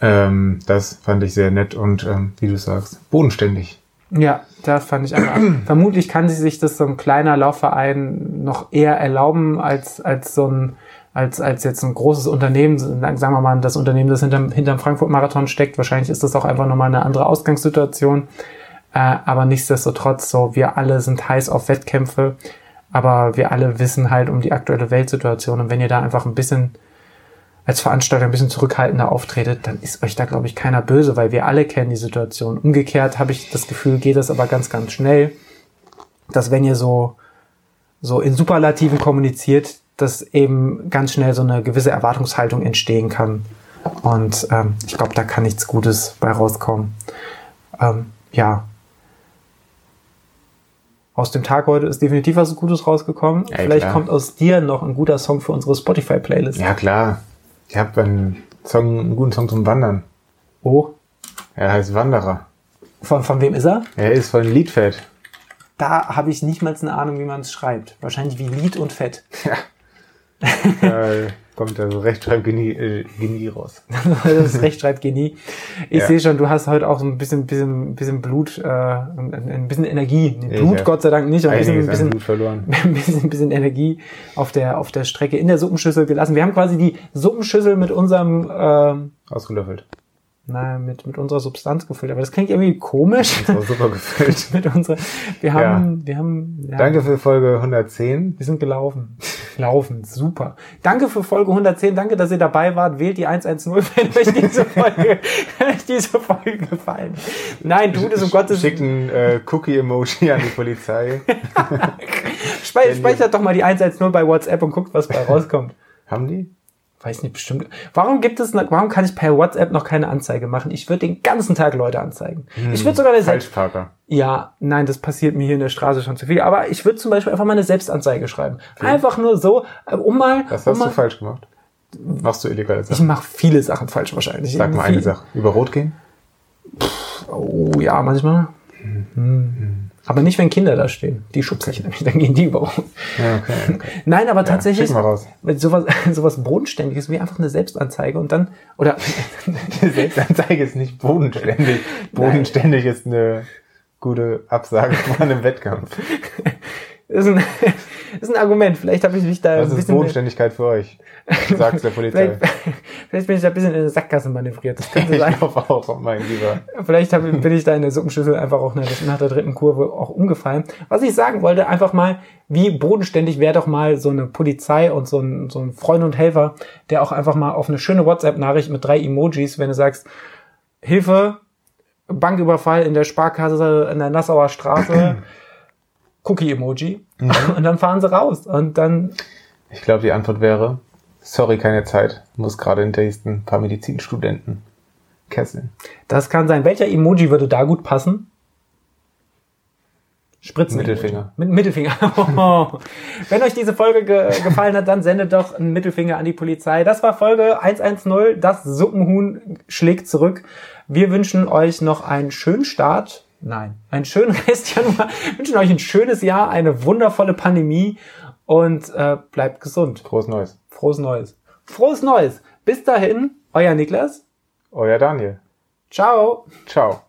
B: Ähm, das fand ich sehr nett und, ähm, wie du sagst, bodenständig.
A: Ja, da fand ich einfach. vermutlich kann sich das so ein kleiner Laufverein noch eher erlauben als, als so ein, als, als jetzt ein großes Unternehmen, sagen wir mal, das Unternehmen, das hinterm, hinterm Frankfurt-Marathon steckt. Wahrscheinlich ist das auch einfach nochmal eine andere Ausgangssituation. Äh, aber nichtsdestotrotz, so, wir alle sind heiß auf Wettkämpfe. Aber wir alle wissen halt um die aktuelle Weltsituation. Und wenn ihr da einfach ein bisschen als Veranstalter ein bisschen zurückhaltender auftretet, dann ist euch da, glaube ich, keiner böse, weil wir alle kennen die Situation. Umgekehrt habe ich das Gefühl, geht das aber ganz, ganz schnell, dass wenn ihr so, so in Superlativen kommuniziert, dass eben ganz schnell so eine gewisse Erwartungshaltung entstehen kann. Und ähm, ich glaube, da kann nichts Gutes bei rauskommen. Ähm, ja. Aus dem Tag heute ist definitiv was Gutes rausgekommen.
B: Ja,
A: Vielleicht
B: klar.
A: kommt aus dir noch ein guter Song für unsere Spotify-Playlist.
B: Ja, klar. Ich habe einen Song, einen guten Song zum Wandern.
A: Oh,
B: Er heißt Wanderer.
A: von, von wem ist er?
B: Er ist von Liedfett.
A: Da habe ich nicht mal eine Ahnung, wie man es schreibt. Wahrscheinlich wie Lied und Fett.
B: Da kommt also Rechtschreibgenie äh, Genie raus.
A: das ist Rechtschreibgenie. Ich
B: Ja.
A: sehe schon, du hast heute auch so ein bisschen, bisschen, bisschen Blut, äh, ein, ein bisschen Energie. Nee, Blut,
B: hab
A: Gott sei Dank nicht, aber ein bisschen, ein bisschen,
B: Blut verloren.
A: ein bisschen, ein bisschen Energie auf der, auf der Strecke in der Suppenschüssel gelassen. Wir haben quasi die Suppenschüssel mit unserem, ähm,
B: Ausgelöffelt.
A: na, mit, mit unserer Substanz gefüllt. Aber das klingt irgendwie komisch.
B: Das war super gefüllt.
A: mit unserer, wir haben, wir haben, ja,
B: Danke für Folge 110.
A: Wir sind gelaufen. Laufen, super. Danke für Folge 110. Danke, dass ihr dabei wart. Wählt die 110, wenn euch diese Folge, wenn euch diese Folge gefallen. Nein, tut es um Gottes
B: Schickt ein äh, Cookie-Emoji an die Polizei.
A: Spe Speichert doch mal die 110 bei WhatsApp und guckt, was bei rauskommt.
B: Haben die?
A: Weiß nicht, bestimmt. Warum gibt es, warum kann ich per WhatsApp noch keine Anzeige machen? Ich würde den ganzen Tag Leute anzeigen. Ich würde sogar eine Selbst
B: Falschparker.
A: Ja, nein, das passiert mir hier in der Straße schon zu viel. Aber ich würde zum Beispiel einfach mal eine Selbstanzeige schreiben. Einfach nur so, äh, um mal,
B: Was
A: um
B: hast du
A: mal
B: falsch gemacht? Machst du illegale
A: Ich
B: Sachen?
A: mache viele Sachen falsch wahrscheinlich.
B: Sag mal eine Sache. Über Rot gehen?
A: Oh ja, manchmal. Hm. Aber nicht, wenn Kinder da stehen. Die schubse ich nämlich, dann gehen die über. uns.
B: Ja, okay. okay.
A: Nein, aber tatsächlich
B: raus.
A: mit sowas, sowas Bodenständiges wie einfach eine Selbstanzeige und dann, oder
B: Selbstanzeige ist nicht bodenständig. Bodenständig ist eine gute Absage von einem Wettkampf.
A: ist ein, ist ein Argument. Vielleicht habe ich mich da
B: Was
A: ein
B: ist
A: bisschen.
B: Bodenständigkeit für euch? Sag's der Polizei.
A: Vielleicht, vielleicht bin ich da ein bisschen in eine Sackgasse manövriert. Das könnte sein.
B: Ich auch, mein Lieber.
A: Vielleicht hab, bin ich da in der Suppenschüssel einfach auch nach nach der dritten Kurve auch umgefallen. Was ich sagen wollte, einfach mal, wie bodenständig wäre doch mal so eine Polizei und so ein, so ein Freund und Helfer, der auch einfach mal auf eine schöne WhatsApp-Nachricht mit drei Emojis, wenn du sagst, Hilfe, Banküberfall in der Sparkasse in der Nassauer Straße, Cookie-Emoji. Und dann fahren sie raus. Und dann,
B: Ich glaube, die Antwort wäre, sorry, keine Zeit. Muss gerade in Dresden ein paar Medizinstudenten kesseln.
A: das kann sein. Welcher Emoji würde da gut passen? Spritzen.
B: Mittelfinger.
A: Mit Mittelfinger. Oh. Wenn euch diese Folge ge gefallen hat, dann sendet doch einen Mittelfinger an die Polizei. Das war Folge 110. Das Suppenhuhn schlägt zurück. Wir wünschen euch noch einen schönen Start. Nein, einen schönen Rest Januar. wünschen euch ein schönes Jahr, eine wundervolle Pandemie und äh, bleibt gesund.
B: Groß Neues.
A: Frohes Neues. Frohes Neues. Bis dahin, euer Niklas.
B: Euer Daniel.
A: Ciao.
B: Ciao.